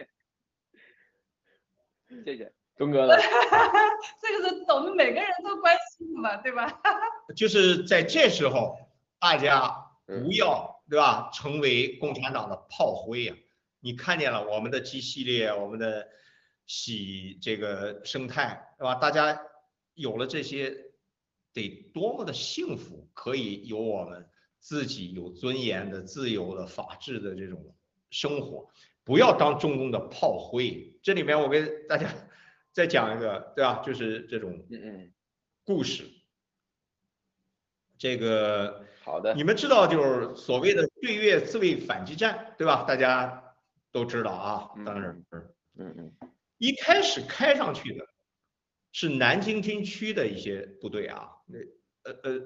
谢谢东 哥呢？这个是我们每个人都关心的嘛，对吧？就是在这时候，大家不要对吧，成为共产党的炮灰呀、你看见了我们的 G 系列，我们的喜这个生态，对吧？大家有了这些，得多么的幸福，可以有我们自己有尊严的、自由的、法治的这种生活，不要当中共的炮灰。这里面我跟大家 再讲一个，对吧？就是这种嗯嗯，故事。这个好的，你们知道就是所谓的对越自卫反击战，对吧？大家都知道啊，当然是。嗯嗯，一开始开上去的是南京军区的一些部队啊，那呃呃，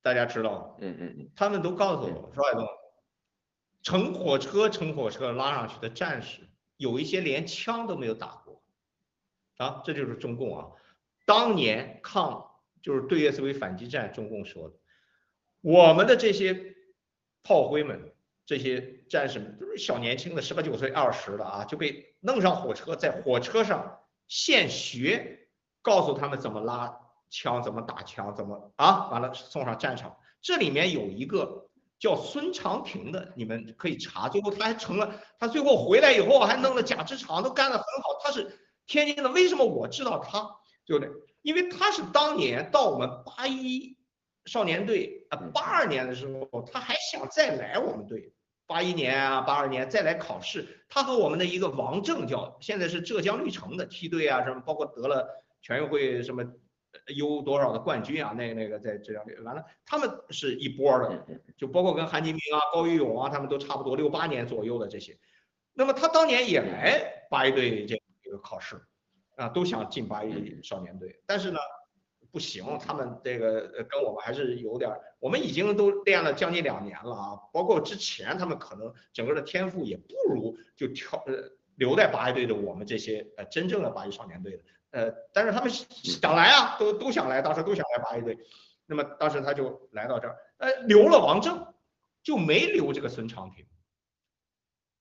大家知道，嗯嗯嗯，他们都告诉我说，海东，乘火车乘火车拉上去的战士，有一些连枪都没有打过，啊，这就是中共啊，当年抗就是对越自卫反击战，中共说的，我们的这些炮灰们。这些战士们都是小年轻的，十八九岁、二十的啊，就被弄上火车，在火车上现学，告诉他们怎么拉枪、怎么打枪、怎么啊，完了送上战场。这里面有一个叫孙长平的，你们可以查，最后他还成了，他最后回来以后还弄了假肢厂，都干得很好。他是天津的，为什么我知道他？对不对？因为他是当年到我们八一少年队啊，八二年的时候，他还想再来我们队。八一年啊，八二年再来考试，他和我们的一个王正叫，现在是浙江绿城的梯队啊，什么包括得了全运会什么 U 多少的冠军啊，那那个在浙江绿，完了他们是一波的，就包括跟韩金明啊、高玉勇啊，他们都差不多六八年左右的这些。那么他当年也来八一队这这个考试，啊，都想进八一少年队，但是呢。不行，他们这个呃跟我们还是有点儿，我们已经都练了将近两年了啊，包括之前他们可能整个的天赋也不如就挑呃留在八一队的我们这些呃真正的八一少年队的，呃，但是他们想来啊，都都想来，当时都想来八一队，那么当时他就来到这儿，呃，留了王正，就没留这个孙长平，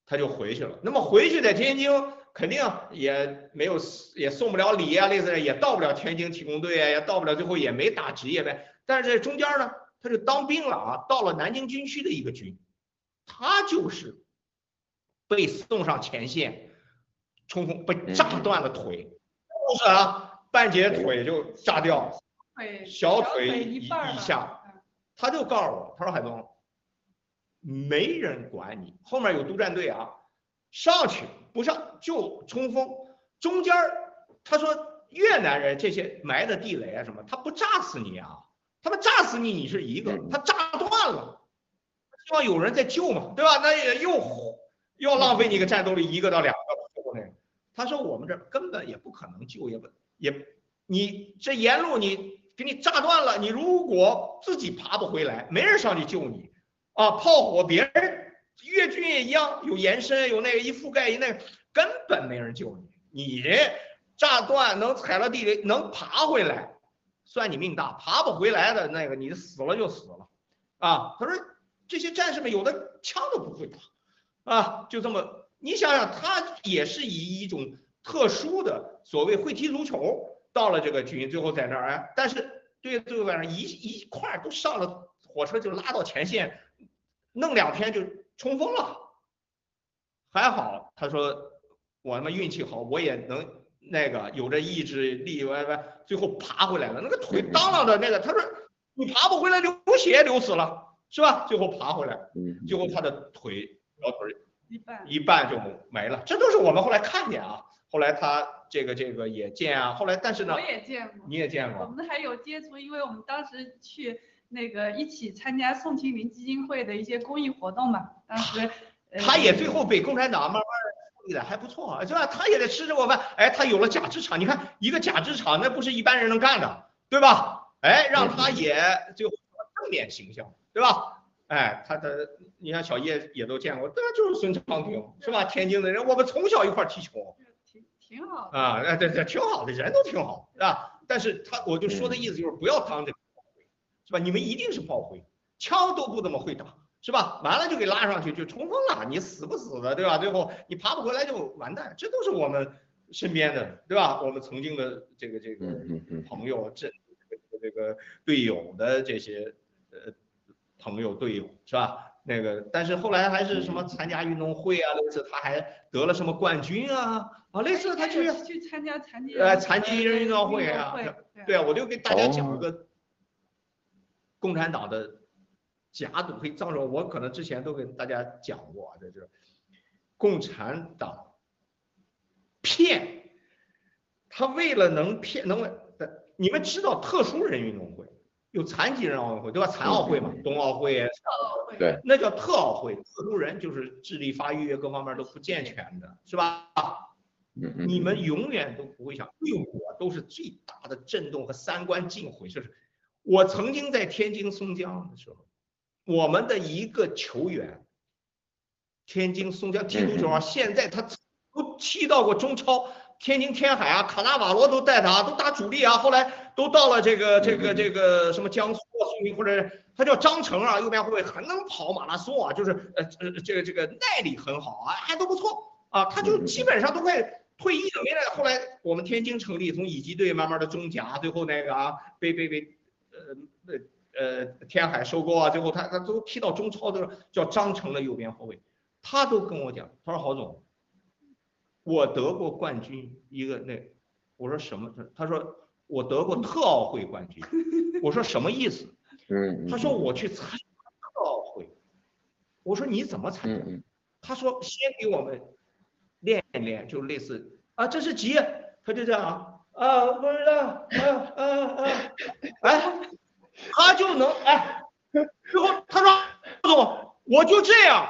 他就回去了，那么回去在天津。肯定也没有，也送不了礼啊，类似的也到不了天津体工队啊，也到不了，最后也没打职业呗。但是在中间呢，他就当兵了啊，到了南京军区的一个军，他就是被送上前线冲锋，被炸断了腿，就是啊，半截腿就炸掉，小腿以以下，他就告诉我，他说海东，没人管你，后面有督战队啊。上去不上就冲锋，中间他说越南人这些埋的地雷啊什么，他不炸死你啊，他们炸死你你是一个，他炸断了，希望有人在救嘛，对吧？那也又又浪费你个战斗力一个到两个，他说我们这根本也不可能救，也不也你这沿路你给你炸断了，你如果自己爬不回来，没人上去救你啊，炮火别人。越军也一样，有延伸，有那个一覆盖一那个，根本没人救你。你炸断能踩了地雷，能爬回来，算你命大；爬不回来的那个，你死了就死了。啊，他说这些战士们有的枪都不会打，啊，就这么，你想想，他也是以一种特殊的所谓会踢足球到了这个军，最后在那儿哎，但是对最后晚上一一块都上了火车就拉到前线，弄两天就。冲锋了，还好，他说我他妈运气好，我也能那个有着意志力，歪歪最后爬回来了。那个腿当啷的那个，他说你爬不回来，流血流死了，是吧？最后爬回来，最后他的腿小腿一半一半就没了。这都是我们后来看见啊，后来他这个这个也见啊，后来但是呢，我也见过，你也见过，我们还有接触，因为我们当时去。那个一起参加宋庆龄基金会的一些公益活动嘛，当时 他也最后被共产党慢慢处理的还不错啊，是吧？他也得吃这口饭，哎，他有了假肢厂，你看一个假肢厂，那不是一般人能干的，对吧？哎，让他也最后正面形象，对吧？哎，他的你看小叶也都见过，对，就是孙长平，是吧？天津的人，我们从小一块踢球，挺挺好啊，哎，对对，挺好的，人都挺好，是吧？但是他我就说的意思就是不要当这个炮灰。是吧？你们一定是炮灰，枪都不怎么会打，是吧？完了就给拉上去就冲锋了，你死不死的，对吧？最后你爬不回来就完蛋，这都是我们身边的，对吧？我们曾经的这个这个朋友、这这个这个队友的这些呃朋友队友，是吧？那个，但是后来还是什么参加运动会啊，类似他还得了什么冠军啊啊，类似他去去参加残疾呃残疾人运动会啊，对。啊，我就给大家讲一个共产党的假赌会藏手，我可能之前都跟大家讲过啊，这就是共产党骗，他为了能骗能的，你们知道特殊人运动会有残疾人奥运会对吧？残奥会嘛，冬奥会、对，那叫特奥会，特殊人就是智力发育各方面都不健全的，是吧？嗯嗯你们永远都不会想，对我都是最大的震动和三观尽毁。就是我曾经在天津松江的时候，我们的一个球员，天津松江踢足球啊，现在他都踢到过中超，天津天海啊，卡纳瓦罗都带他，都打主力啊，后来都到了这个这个这个什么江苏啊，苏宁或者他叫张成啊，右边后卫很能跑马拉松啊，就是呃呃这个这个耐力很好啊，还都不错啊，他就基本上都快退役了，没来。后来我们天津成立，从乙级队慢慢的中甲，最后那个啊被被被呃呃呃天海收购啊，最后他他都踢到中超的叫张成的右边后卫，他都跟我讲，他说郝总，我得过冠军，一个那我说什么？他他说我得过特奥会冠军，我说什么意思？嗯，他说我去参加特奥会，我说你怎么参加？嗯他说先给我们练一练，就类似啊，这是几？他就这样啊啊，不知道啊啊啊，哎，他就能哎，最后他说副总，我就这样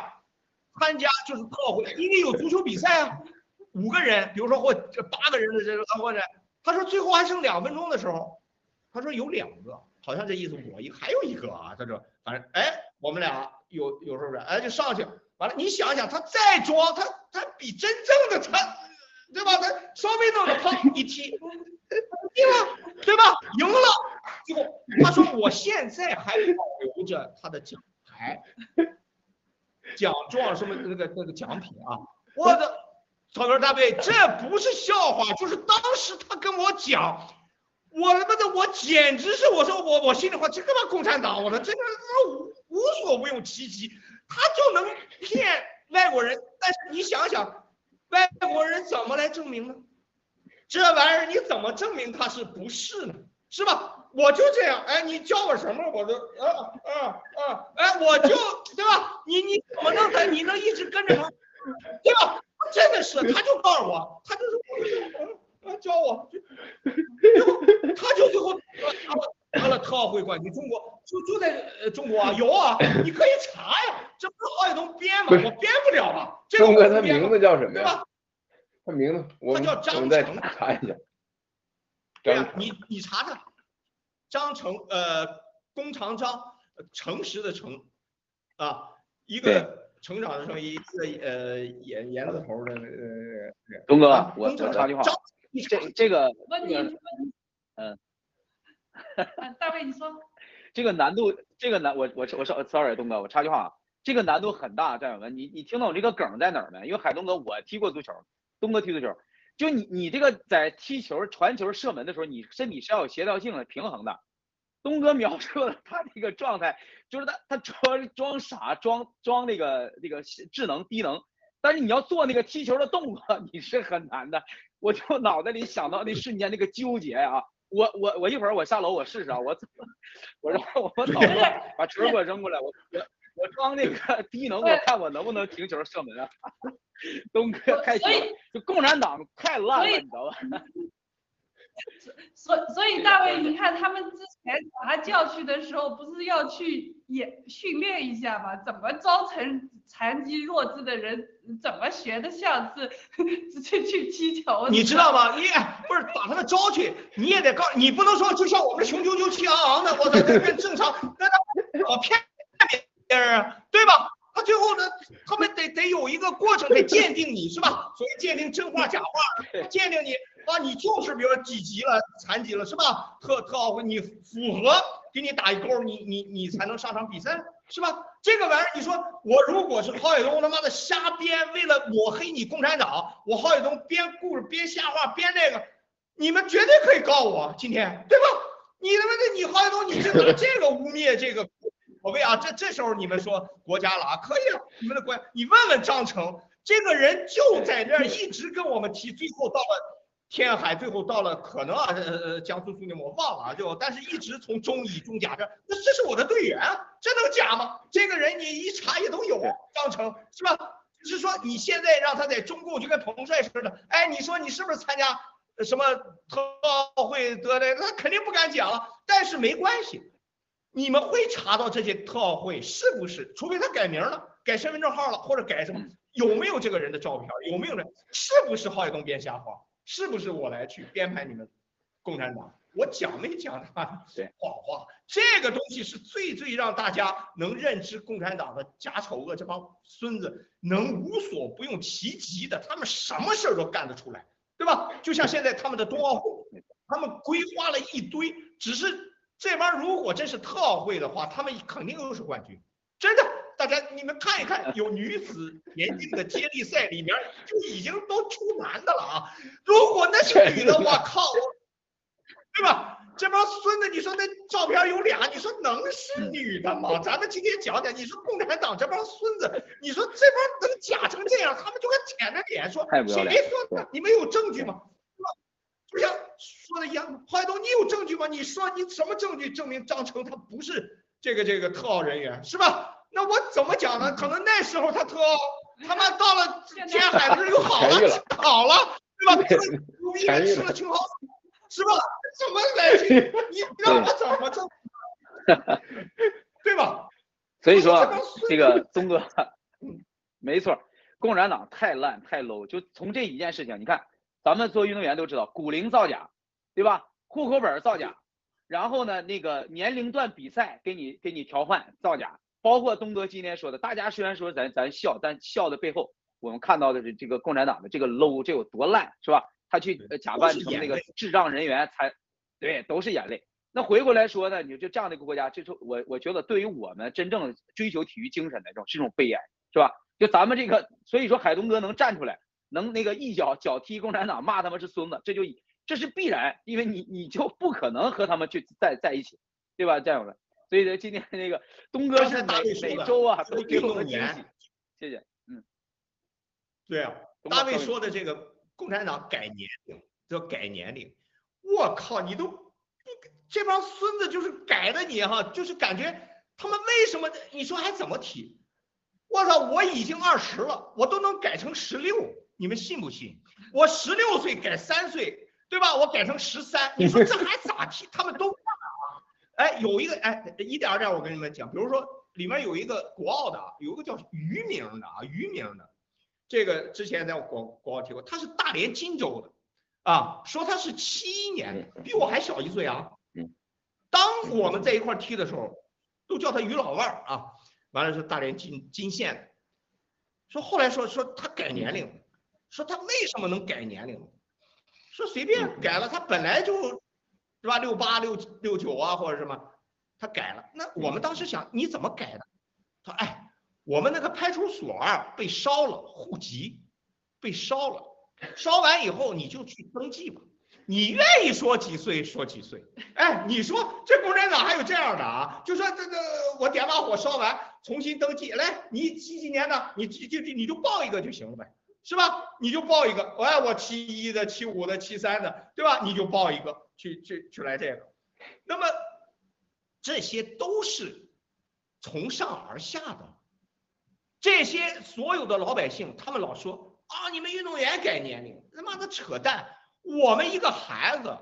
参加就是特奥会，因为有足球比赛啊，五个人，比如说或这八个人的这个或者，他说最后还剩两分钟的时候，他说有两个，好像这意思我一还有一个啊，他说反正哎，我们俩有有时候哎就上去，完了你想想他再装，他他比真正的他，对吧？他稍微弄个砰一踢，赢了，对吧？赢了，最后他说我现在还保留着他的奖牌、奖状什么那个那个奖品啊，我的草根大卫，这不是笑话，就是当时他跟我讲。我他妈的，我简直是我说我我心里话，这他妈共产党，我说这个他妈无无所不用其极，他就能骗外国人。但是你想想，外国人怎么来证明呢？这玩意儿你怎么证明他是不是呢？是吧？我就这样，哎，你教我什么，我就啊啊啊，哎，我就对吧？你你怎么弄的？你能一直跟着他，对吧？真的是，他就告诉我，他就是教我，就他就最后拿了特奥会冠军，中国就就在呃中国啊，有啊，你可以查呀，这不是郝海东编吗？我编不了吧？这个他名字叫什么呀？他名字我们他叫张成查一下。张对呀，你你查查，张成呃，弓长张，呃诚实的诚，啊，一个成长的成，一个呃言言字头的呃，东哥啊，我我插句话，这这个问你，嗯，啊大卫你说，这个难度，这个难，我我我说 sorry，东哥，我插句话啊，这个难度很大，战友们，你你听懂这个梗在哪儿没？因为海东哥我踢过足球，东哥踢足球，就你你这个在踢球、传球、射门的时候，你身体是要有协调性的、平衡的。东哥描述了他那个状态，就是他他装装傻，装装那个那个智能低能，但是你要做那个踢球的动作，你是很难的。我就脑袋里想到那瞬间那个纠结啊，我我我一会儿我下楼我试试啊，我我让我我脑子把球给我扔过来，我我我装那个 低能，我看我能不能停球射门啊。东哥太行，就共产党太烂了，你知道吧？所所以大卫，你看他们之前把他叫去的时候，不是要去也训练一下吗？怎么招成残疾弱智的人，怎么学的像是去去踢球？你知道吗？你哎不是把他们招去，你也得告，你不能说就像我们雄赳赳气昂昂的，我操，这跟正常，那他我骗别人啊，对吧？他最后呢，他们得得有一个过程，得鉴定你是吧？所以鉴定真话假话，鉴定你啊，你就是比如说几级了，残疾了是吧？特特奥会你符合，给你打一勾，你你你才能上场比赛是吧？这个玩意儿，你说我如果是郝海东他妈的瞎编，为了抹黑你共产党，我郝海东编故事编瞎话编这个，你们绝对可以告我今天，对吧？你他妈的你郝海东，你这拿这个污蔑这个，所谓啊，这这时候你们说国家了啊，可以啊，你们的国家，你问问张成，这个人就在那儿一直跟我们提，最后到了天海，最后到了可能啊，呃呃，江苏苏宁我忘了啊，就但是一直从中乙中甲这，那这是我的队员啊，这能假吗？这个人你一查也都有，张成是吧？就是说你现在让他在中共就跟彭帅似的，哎，你说你是不是参加呃什么特奥会得的？那肯定不敢讲了，但是没关系。你们会查到这些特奥会是不是？除非他改名了、改身份证号了，或者改什么，有没有这个人的照片？有没有人？是不是郝海东编瞎话？是不是我来去编排你们共产党？我讲没讲他对谎话？这个东西是最最让大家能认知共产党的假丑恶这帮孙子能无所不用其极的，他们什么事儿都干得出来，对吧？就像现在他们的冬奥会，他们规划了一堆，只是这帮如果真是特奥会的话，他们肯定都是冠军，真的。大家你们看一看，有女子 田径的接力赛里面就已经都出男的了啊！如果那是女的，我靠，对吧？这帮孙子，你说那照片有俩，你说能是女的吗？咱们今天讲讲，你说共产党这帮孙子，你说这帮能假成这样，他们就敢舔着脸说谁说的？你们有证据吗？对吧？就像说的一样，郝海东，你有证据吗？你说你什么证据证明张成他不是这个这个特奥人员是吧？那我怎么讲呢？可能那时候他特奥，他妈到了天海的时候又好了了，好了，对吧？对吃了如意吃了了青蒿素，是吧？怎么来去？你让我怎么挣？对吧？所以说这个东哥，没错，共产党太烂太 low。就从这一件事情，你看，咱们做运动员都知道，骨龄造假，对吧？户口本造假，然后呢，那个年龄段比赛给你给你调换造假，包括东哥今天说的，大家虽然说咱咱笑，但笑的背后，我们看到的是这个共产党的这个 low，这有多烂，是吧？他去呃假扮成那个智障人员才，对，都是眼泪。那回过来说呢，你就这样的一个国家，这是我我觉得对于我们真正追求体育精神的这种是一种悲哀，是吧？就咱们这个，所以说海东哥能站出来，能那个一脚脚踢共产党，骂他们是孙子，这就这是必然，因为你你就不可能和他们去在在一起，对吧，战友们？所以呢，今天那个 东哥是每每周啊都给我们惊喜，谢谢，嗯，对啊，大卫说的这个共产党改年龄叫改年龄，我靠，你都不这帮孙子就是改的你哈，就是感觉他们为什么你说还怎么提？我操，我已经二十了，我都能改成十六，你们信不信？我十六岁改三岁，对吧？我改成十三，你说这还咋提？他们都！哎，有一个哎，一点儿点儿我跟你们讲，比如说里面有一个国奥的啊，有一个叫于明的啊，于明的，这个之前在我国国奥提过，他是大连金州的啊，说他是七一年的，比我还小一岁啊。嗯，当我们在一块儿踢的时候，都叫他于老腕儿啊。完了是大连金金县的，说后来说说他改年龄，说他为什么能改年龄？说随便改了，他本来就，是吧？六八六六九啊或者什么，他改了。那我们当时想你怎么改的？他说哎，我们那个派出所啊被烧了，户籍被烧了，烧完以后你就去登记吧。你愿意说几岁说几岁，哎，你说这共产党还有这样的啊？就说这个我点把火烧完，重新登记，来，你几几年的，你就就你就报一个就行了呗，是吧？你就报一个，哎，我七一的、七五的、七三的，对吧？你就报一个，去去去来这个。那么这些都是从上而下的，这些所有的老百姓，他们老说啊，你们运动员改年龄，他妈的扯淡。我们一个孩子，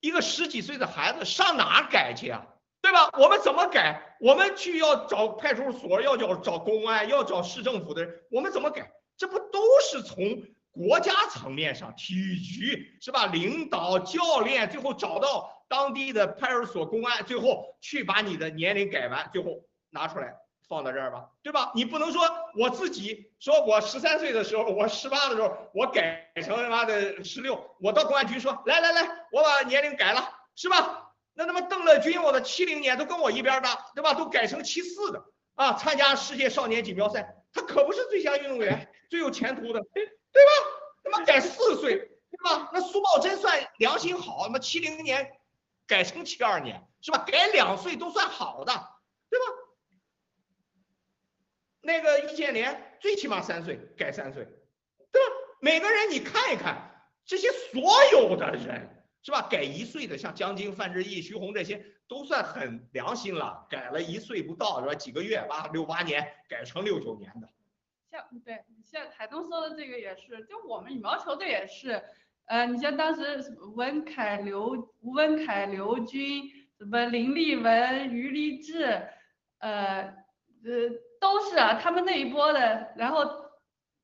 一个十几岁的孩子上哪改去啊？对吧？我们怎么改？我们去要找派出所，要找找公安，要找市政府的人，我们怎么改？这不都是从国家层面上，体育局是吧？领导、教练，最后找到当地的派出所、公安，最后去把你的年龄改完，最后拿出来放到这儿吧，对吧？你不能说我自己说我十三岁的时候，我十八的时候，我改成他妈的十六，我到公安局说来来来，我把年龄改了，是吧？那他妈邓乐军，我的七零年都跟我一边大，对吧？都改成七四的啊，参加世界少年锦标赛，他可不是最佳运动员，最有前途的，对吧？他妈改四岁，对吧？那苏茂贞算良心好，那么七零年改成七二年，是吧？改两岁都算好的，对吧？那个易建联最起码三岁改三岁，对吧？每个人你看一看，这些所有的人是吧？改一岁的，像江津、范志毅、徐宏这些都算很良心了，改了一岁不到是吧？几个月八六八年改成六九年的，像对，像海东说的这个也是，就我们羽毛球队也是，呃，你像当时文凯、刘吴文凯、刘军，什么林立文、于立志，呃呃，都是啊，他们那一波的，然后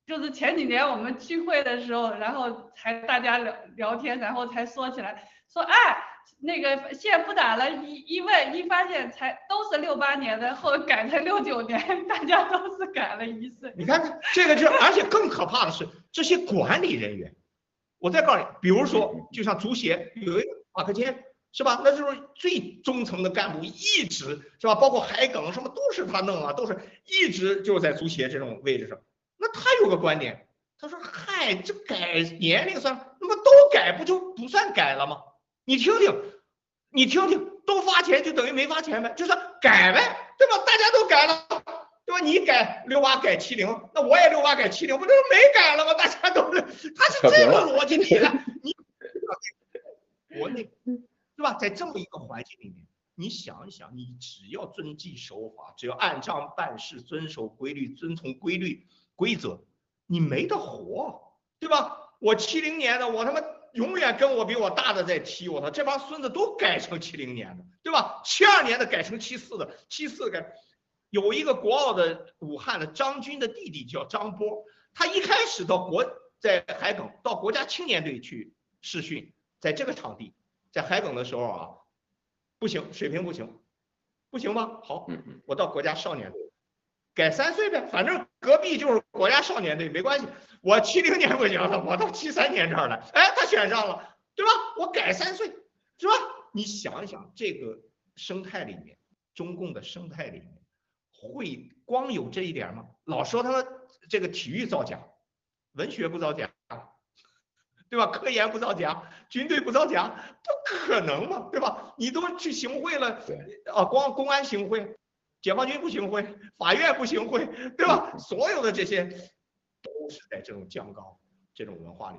就是前几年我们聚会的时候，然后才大家聊聊天，然后才说起来，说哎。那个现在不打了，一一问一发现才都是六八年的，后改成六九年，大家都是改了一岁。你看这个就，而且更可怕的是这些管理人员。我再告诉你，比如说，就像足协有一个马克坚，是吧？那就是最中层的干部，一直是吧？包括海埂什么都是他弄啊，都是一直就在足协这种位置上。那他有个观点，他说：“嗨，这改年龄算，那么都改不就不算改了吗？你听听，你听听，都发钱就等于没发钱呗，就是改呗，对吧？大家都改了。”对吧？你改六八改七零，那我也六八改七零，不就是没改了吗？大家都是，他是这个逻辑。你看，你国内对吧？在这么一个环境里面，你想一想，你只要遵纪守法，只要按章办事，遵守规律，遵从规律规则，你没得活，对吧？我七零年的，我他妈永远跟我比我大的在踢，我操，这帮孙子都改成七零年的，对吧？七二年的改成七四的，七四改。有一个国奥的武汉的张军的弟弟叫张波，他一开始到国在海埂到国家青年队去试训，在这个场地，在海埂的时候啊，不行，水平不行，不行吗？好，我到国家少年队，改三岁呗，反正隔壁就是国家少年队，没关系。我七零年不行了，我到七三年这儿来，哎，他选上了，对吧？我改三岁，是吧？你想一想，这个生态里面，中共的生态里面。会光有这一点吗？老说他们这个体育造假，文学不造假，对吧？科研不造假，军队不造假，不可能嘛，对吧？你都去行贿了，啊，光公安行贿，解放军不行贿，法院不行贿，对吧？所有的这些都是在这种酱缸这种文化里，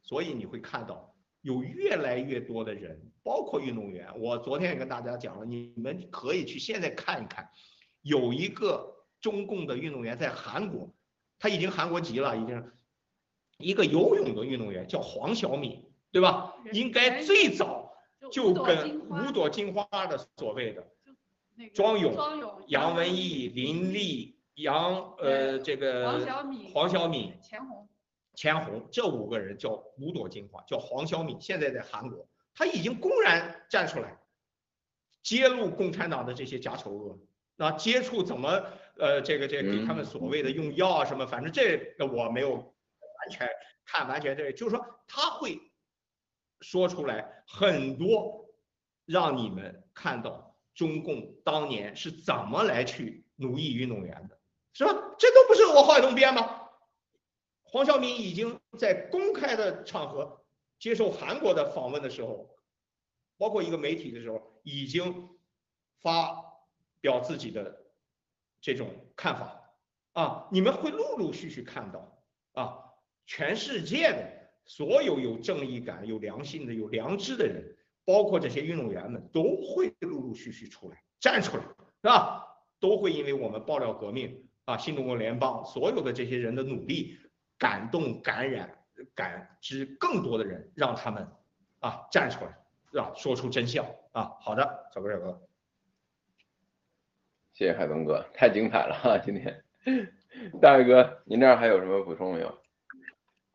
所以你会看到有越来越多的人，包括运动员。我昨天也跟大家讲了，你们可以去现在看一看。有一个中共的运动员在韩国，他已经韩国籍了，已经一个游泳的运动员叫黄晓敏，对吧？应该最早就跟五朵金花的所谓的庄勇、杨文艺、林立、杨呃这个黄晓敏、黄晓敏、钱红、钱红这五个人叫五朵金花，叫黄晓敏，现在在韩国，他已经公然站出来揭露共产党的这些假丑恶。那接触怎么呃这个这个给他们所谓的用药啊什么，反正这个我没有完全看完全对，就是说他会说出来很多，让你们看到中共当年是怎么来去奴役运动员的，是吧？这都不是我话中编吗？黄晓明已经在公开的场合接受韩国的访问的时候，包括一个媒体的时候，已经发。表自己的这种看法啊，你们会陆陆续续看到啊，全世界的所有有正义感、有良心的、有良知的人，包括这些运动员们，都会陆陆续续出来站出来，是吧？都会因为我们爆料革命啊，新中国联邦所有的这些人的努力，感动、感染、感知更多的人，让他们啊站出来，是吧？说出真相啊。好的，小哥小哥。谢谢海东哥，太精彩了哈！今天，大伟哥，您这儿还有什么补充没有？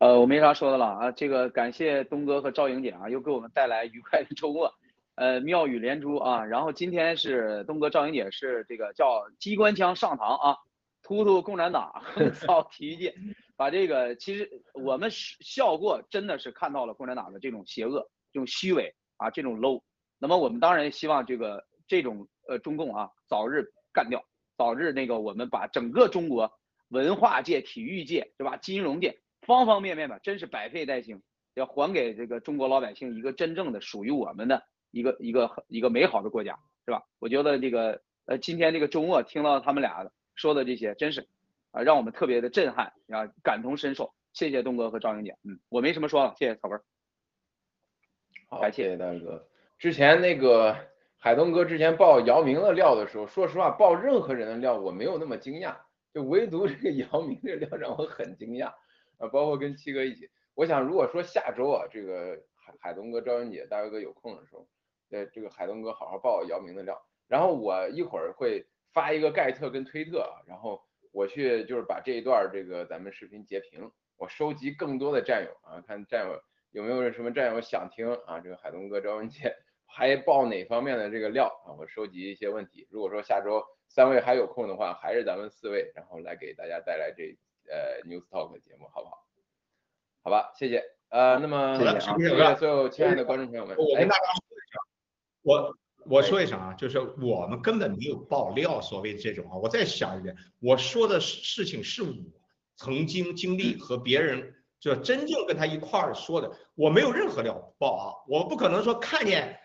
呃，我没啥说的了啊。这个感谢东哥和赵莹姐啊，又给我们带来愉快的周末，呃，妙语连珠啊。然后今天是东哥、赵莹姐是这个叫机关枪上膛啊，突突共产党，横扫体育界，把这个其实我们笑过，真的是看到了共产党的这种邪恶、这种虚伪啊、这种 low。那么我们当然希望这个这种呃中共啊早日。干掉，早日那个我们把整个中国文化界、体育界，对吧？金融界方方面面吧，真是百废待兴，要还给这个中国老百姓一个真正的属于我们的一个一个一个美好的国家，是吧？我觉得这个呃，今天这个周末听到他们俩说的这些，真是啊，让我们特别的震撼啊，感同身受。谢谢东哥和赵英姐，嗯，我没什么说了，谢谢草根儿。好，谢谢大哥。之前那个海东哥之前爆姚明的料的时候，说实话，爆任何人的料我没有那么惊讶，就唯独这个姚明这料让我很惊讶啊，包括跟七哥一起。我想如果说下周啊，这个海海东哥、赵英姐、大卫哥有空的时候，呃，这个海东哥好好爆姚明的料，然后我一会儿会发一个盖特跟推特啊，然后我去就是把这一段这个咱们视频截屏，我收集更多的战友啊，看战友有没有什么战友想听啊，这个海东哥、赵文杰还报哪方面的这个料啊，我收集一些问题。如果说下周三位还有空的话，还是咱们四位，然后来给大家带来这呃 News Talk 节目，好不好？好吧，谢谢。呃，那么谢谢所有亲爱的观众朋友们，哎我跟大家说一下，我我说一声啊，就是我们根本没有爆料所谓这种啊，我再想一遍，我说的事情是我曾经经历和别人就真正跟他一块儿说的，我没有任何料爆啊，我不可能说看见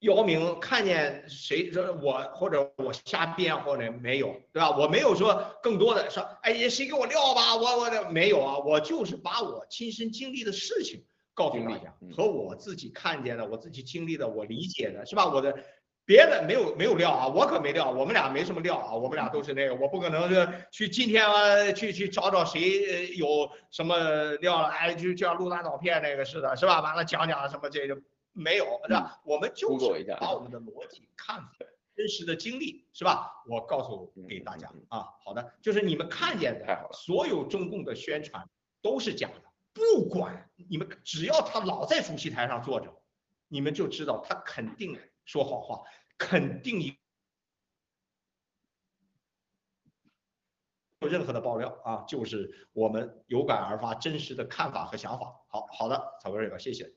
姚明看见谁说我或者我瞎编或者没有，对吧？我没有说更多的说，哎，谁给我撂吧，我我的没有啊，我就是把我亲身经历的事情告诉大家，和我自己看见的、我自己经历的、我理解的，是吧？我的别的没有没有料啊，我可没料，我们俩没什么料啊，我们俩都是那个，我不可能是去今天啊去去找找谁呃有什么料了，哎，就就像录大照片那个似的，是吧？完了讲讲什么这个没有，是吧？我们就是把我们的逻辑、看法、真实的经历，是吧？我告诉给大家啊，好的，就是你们看见的所有中共的宣传都是假的，不管你们只要他老在主席台上坐着，你们就知道他肯定说好话，肯定有有任何的爆料啊，就是我们有感而发真实的看法和想法。好好的，草根这个谢谢。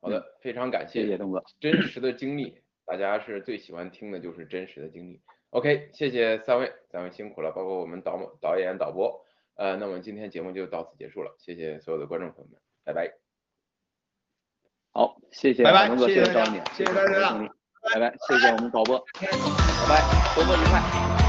好的，非常感谢，谢谢东哥。真实的经历，大家是最喜欢听的就是真实的经历。OK，谢谢三位，三位辛苦了，包括我们导导导演、导播。呃，那我们今天节目就到此结束了，谢谢所有的观众朋友们，拜拜。好，谢谢拜拜海东哥，谢谢大家谢谢谢大家谢谢拜拜，谢谢我们导播，拜拜，周末愉快。